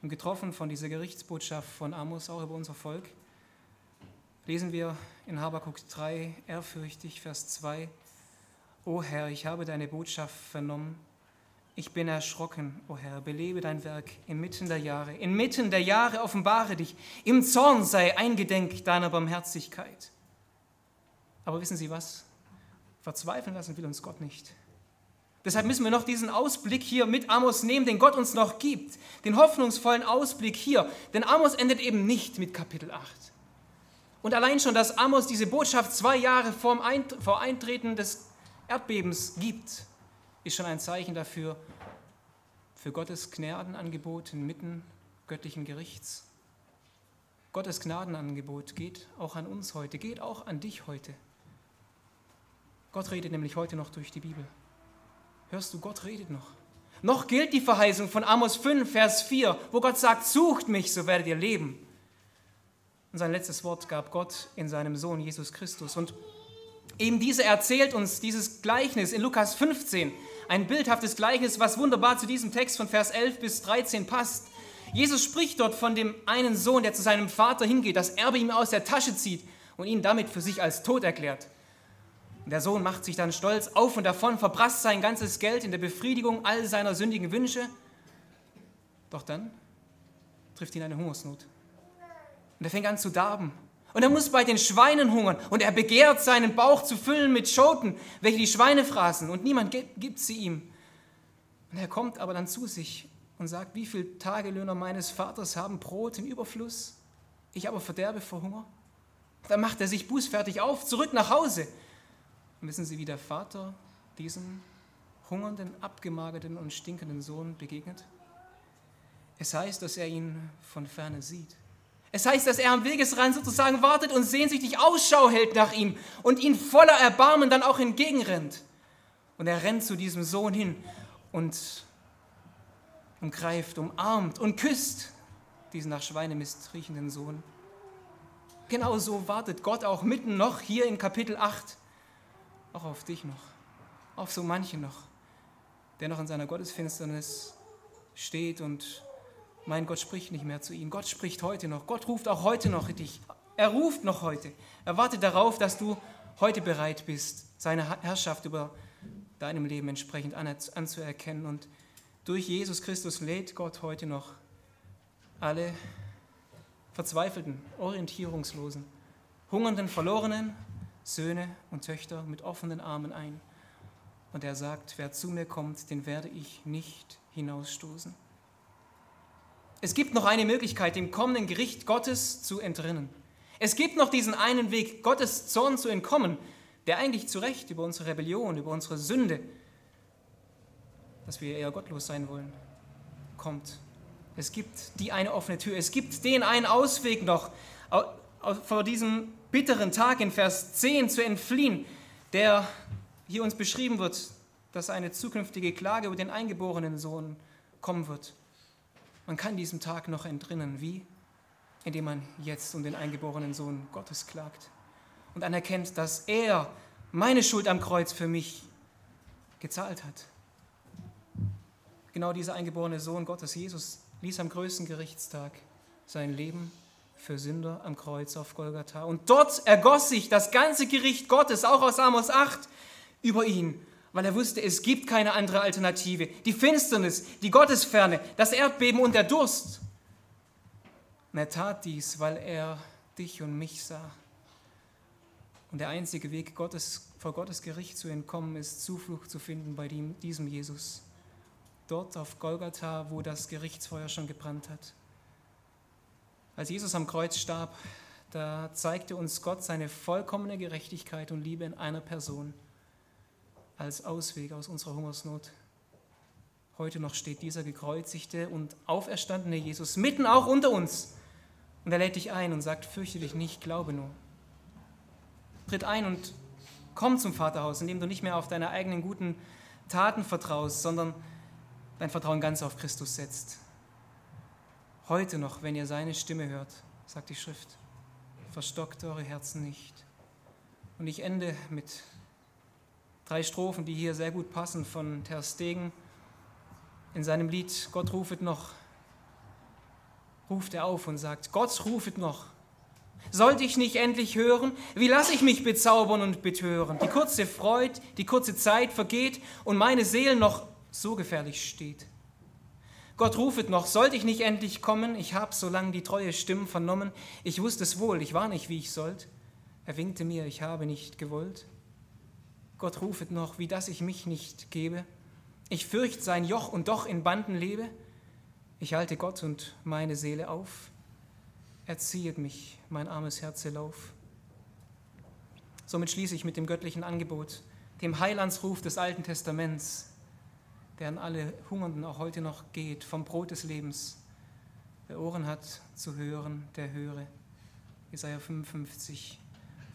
Und getroffen von dieser Gerichtsbotschaft von Amos auch über unser Volk, lesen wir in Habakuk 3, ehrfürchtig, Vers 2, O Herr, ich habe deine Botschaft vernommen ich bin erschrocken, o oh Herr, belebe dein Werk inmitten der Jahre. Inmitten der Jahre offenbare dich. Im Zorn sei eingedenk deiner Barmherzigkeit. Aber wissen Sie was? Verzweifeln lassen will uns Gott nicht. Deshalb müssen wir noch diesen Ausblick hier mit Amos nehmen, den Gott uns noch gibt. Den hoffnungsvollen Ausblick hier. Denn Amos endet eben nicht mit Kapitel 8. Und allein schon, dass Amos diese Botschaft zwei Jahre vor Eintreten des Erdbebens gibt, ist schon ein Zeichen dafür, für Gottes Gnadenangebot inmitten göttlichen Gerichts. Gottes Gnadenangebot geht auch an uns heute, geht auch an dich heute. Gott redet nämlich heute noch durch die Bibel. Hörst du, Gott redet noch. Noch gilt die Verheißung von Amos 5, Vers 4, wo Gott sagt, sucht mich, so werdet ihr leben. Und sein letztes Wort gab Gott in seinem Sohn Jesus Christus. Und eben dieser erzählt uns dieses Gleichnis in Lukas 15, ein bildhaftes Gleichnis, was wunderbar zu diesem Text von Vers 11 bis 13 passt. Jesus spricht dort von dem einen Sohn, der zu seinem Vater hingeht, das Erbe ihm aus der Tasche zieht und ihn damit für sich als tot erklärt. Der Sohn macht sich dann stolz auf und davon, verprasst sein ganzes Geld in der Befriedigung all seiner sündigen Wünsche. Doch dann trifft ihn eine Hungersnot. Und er fängt an zu darben. Und er muss bei den Schweinen hungern. Und er begehrt, seinen Bauch zu füllen mit Schoten, welche die Schweine fraßen. Und niemand gibt sie ihm. Und er kommt aber dann zu sich und sagt, wie viele Tagelöhner meines Vaters haben Brot im Überfluss? Ich aber verderbe vor Hunger. Dann macht er sich bußfertig auf, zurück nach Hause. Und wissen Sie, wie der Vater diesem hungernden, abgemagerten und stinkenden Sohn begegnet? Es heißt, dass er ihn von ferne sieht. Es heißt, dass er am Wegesrand sozusagen wartet und sehnsüchtig Ausschau hält nach ihm und ihn voller Erbarmen dann auch entgegenrennt. Und er rennt zu diesem Sohn hin und umgreift, umarmt und küsst diesen nach Schweinemist riechenden Sohn. Genau so wartet Gott auch mitten noch hier in Kapitel 8 auch auf dich noch, auf so manchen noch, der noch in seiner Gottesfinsternis steht und mein Gott spricht nicht mehr zu ihm. Gott spricht heute noch. Gott ruft auch heute noch dich. Er ruft noch heute. Er wartet darauf, dass du heute bereit bist, seine Herrschaft über deinem Leben entsprechend anzuerkennen. Und durch Jesus Christus lädt Gott heute noch alle verzweifelten, orientierungslosen, hungernden, verlorenen, Söhne und Töchter mit offenen Armen ein. Und er sagt, wer zu mir kommt, den werde ich nicht hinausstoßen. Es gibt noch eine Möglichkeit, dem kommenden Gericht Gottes zu entrinnen. Es gibt noch diesen einen Weg, Gottes Zorn zu entkommen, der eigentlich zu Recht über unsere Rebellion, über unsere Sünde, dass wir eher gottlos sein wollen, kommt. Es gibt die eine offene Tür, es gibt den einen Ausweg noch vor diesem bitteren Tag in Vers 10 zu entfliehen, der hier uns beschrieben wird, dass eine zukünftige Klage über den eingeborenen Sohn kommen wird. Man kann diesem Tag noch entrinnen. Wie? Indem man jetzt um den eingeborenen Sohn Gottes klagt und anerkennt, dass er meine Schuld am Kreuz für mich gezahlt hat. Genau dieser eingeborene Sohn Gottes, Jesus, ließ am größten Gerichtstag sein Leben für Sünder am Kreuz auf Golgatha. Und dort ergoss sich das ganze Gericht Gottes, auch aus Amos 8, über ihn, weil er wusste, es gibt keine andere Alternative. Die Finsternis, die Gottesferne, das Erdbeben und der Durst. Und er tat dies, weil er dich und mich sah. Und der einzige Weg, Gottes, vor Gottes Gericht zu entkommen, ist Zuflucht zu finden bei diesem Jesus. Dort auf Golgatha, wo das Gerichtsfeuer schon gebrannt hat. Als Jesus am Kreuz starb, da zeigte uns Gott seine vollkommene Gerechtigkeit und Liebe in einer Person als Ausweg aus unserer Hungersnot. Heute noch steht dieser gekreuzigte und auferstandene Jesus mitten auch unter uns. Und er lädt dich ein und sagt, fürchte dich nicht, glaube nur. Tritt ein und komm zum Vaterhaus, indem du nicht mehr auf deine eigenen guten Taten vertraust, sondern dein Vertrauen ganz auf Christus setzt. Heute noch, wenn ihr seine Stimme hört, sagt die Schrift, verstockt eure Herzen nicht. Und ich ende mit drei Strophen, die hier sehr gut passen von Ter Stegen. In seinem Lied Gott rufet noch, ruft er auf und sagt, Gott rufet noch. Sollte ich nicht endlich hören, wie lasse ich mich bezaubern und betören? Die kurze Freud, die kurze Zeit vergeht und meine Seele noch so gefährlich steht. Gott rufet noch, sollte ich nicht endlich kommen? Ich hab so lang die treue Stimme vernommen. Ich wusste es wohl, ich war nicht, wie ich sollt. Er winkte mir, ich habe nicht gewollt. Gott rufet noch, wie dass ich mich nicht gebe. Ich fürcht sein Joch und doch in Banden lebe. Ich halte Gott und meine Seele auf. erziehet mich, mein armes Herz Lauf. Somit schließe ich mit dem göttlichen Angebot, dem Heilandsruf des Alten Testaments, der an alle Hungernden auch heute noch geht, vom Brot des Lebens. Wer Ohren hat zu hören, der höre. Jesaja 55.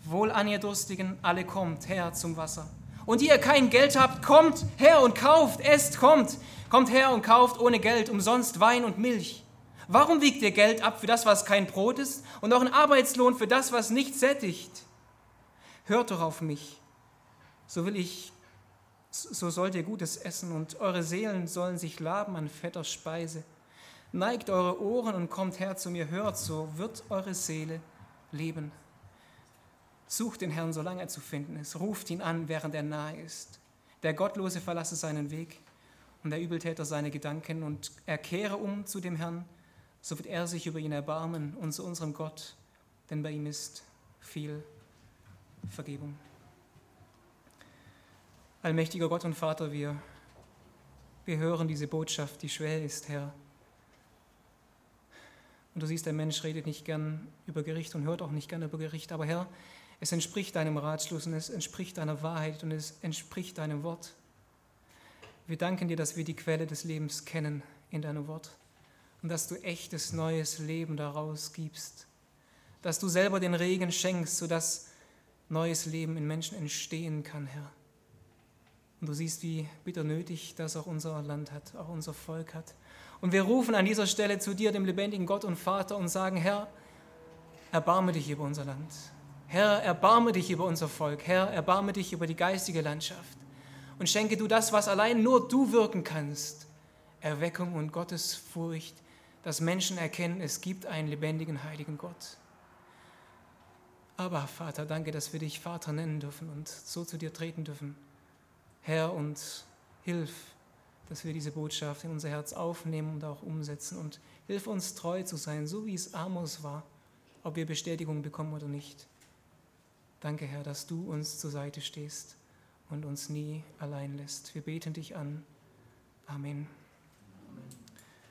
Wohl an ihr Durstigen, alle kommt her zum Wasser. Und ihr kein Geld habt, kommt her und kauft, esst, kommt. Kommt her und kauft ohne Geld umsonst Wein und Milch. Warum wiegt ihr Geld ab für das, was kein Brot ist, und euren Arbeitslohn für das, was nicht sättigt? Hört doch auf mich, so will ich, so sollt ihr Gutes essen, und eure Seelen sollen sich laben an fetter Speise. Neigt eure Ohren und kommt her zu mir, hört, so wird eure Seele leben. Sucht den Herrn, solange er zu finden ist. Ruft ihn an, während er nahe ist. Der Gottlose verlasse seinen Weg und der Übeltäter seine Gedanken und er kehre um zu dem Herrn, so wird er sich über ihn erbarmen und zu unserem Gott, denn bei ihm ist viel Vergebung. Allmächtiger Gott und Vater, wir, wir hören diese Botschaft, die schwer ist, Herr. Und du siehst, der Mensch redet nicht gern über Gericht und hört auch nicht gern über Gericht, aber Herr, es entspricht deinem Ratschluss und es entspricht deiner Wahrheit und es entspricht deinem Wort. Wir danken dir, dass wir die Quelle des Lebens kennen in deinem Wort und dass du echtes neues Leben daraus gibst. Dass du selber den Regen schenkst, sodass neues Leben in Menschen entstehen kann, Herr. Und du siehst, wie bitter nötig das auch unser Land hat, auch unser Volk hat. Und wir rufen an dieser Stelle zu dir, dem lebendigen Gott und Vater, und sagen, Herr, erbarme dich über unser Land. Herr, erbarme dich über unser Volk. Herr, erbarme dich über die geistige Landschaft. Und schenke du das, was allein nur du wirken kannst. Erweckung und Gottesfurcht, dass Menschen erkennen, es gibt einen lebendigen, heiligen Gott. Aber Vater, danke, dass wir dich Vater nennen dürfen und so zu dir treten dürfen. Herr, und hilf, dass wir diese Botschaft in unser Herz aufnehmen und auch umsetzen. Und hilf uns treu zu sein, so wie es Amos war, ob wir Bestätigung bekommen oder nicht. Danke, Herr, dass du uns zur Seite stehst und uns nie allein lässt. Wir beten dich an. Amen.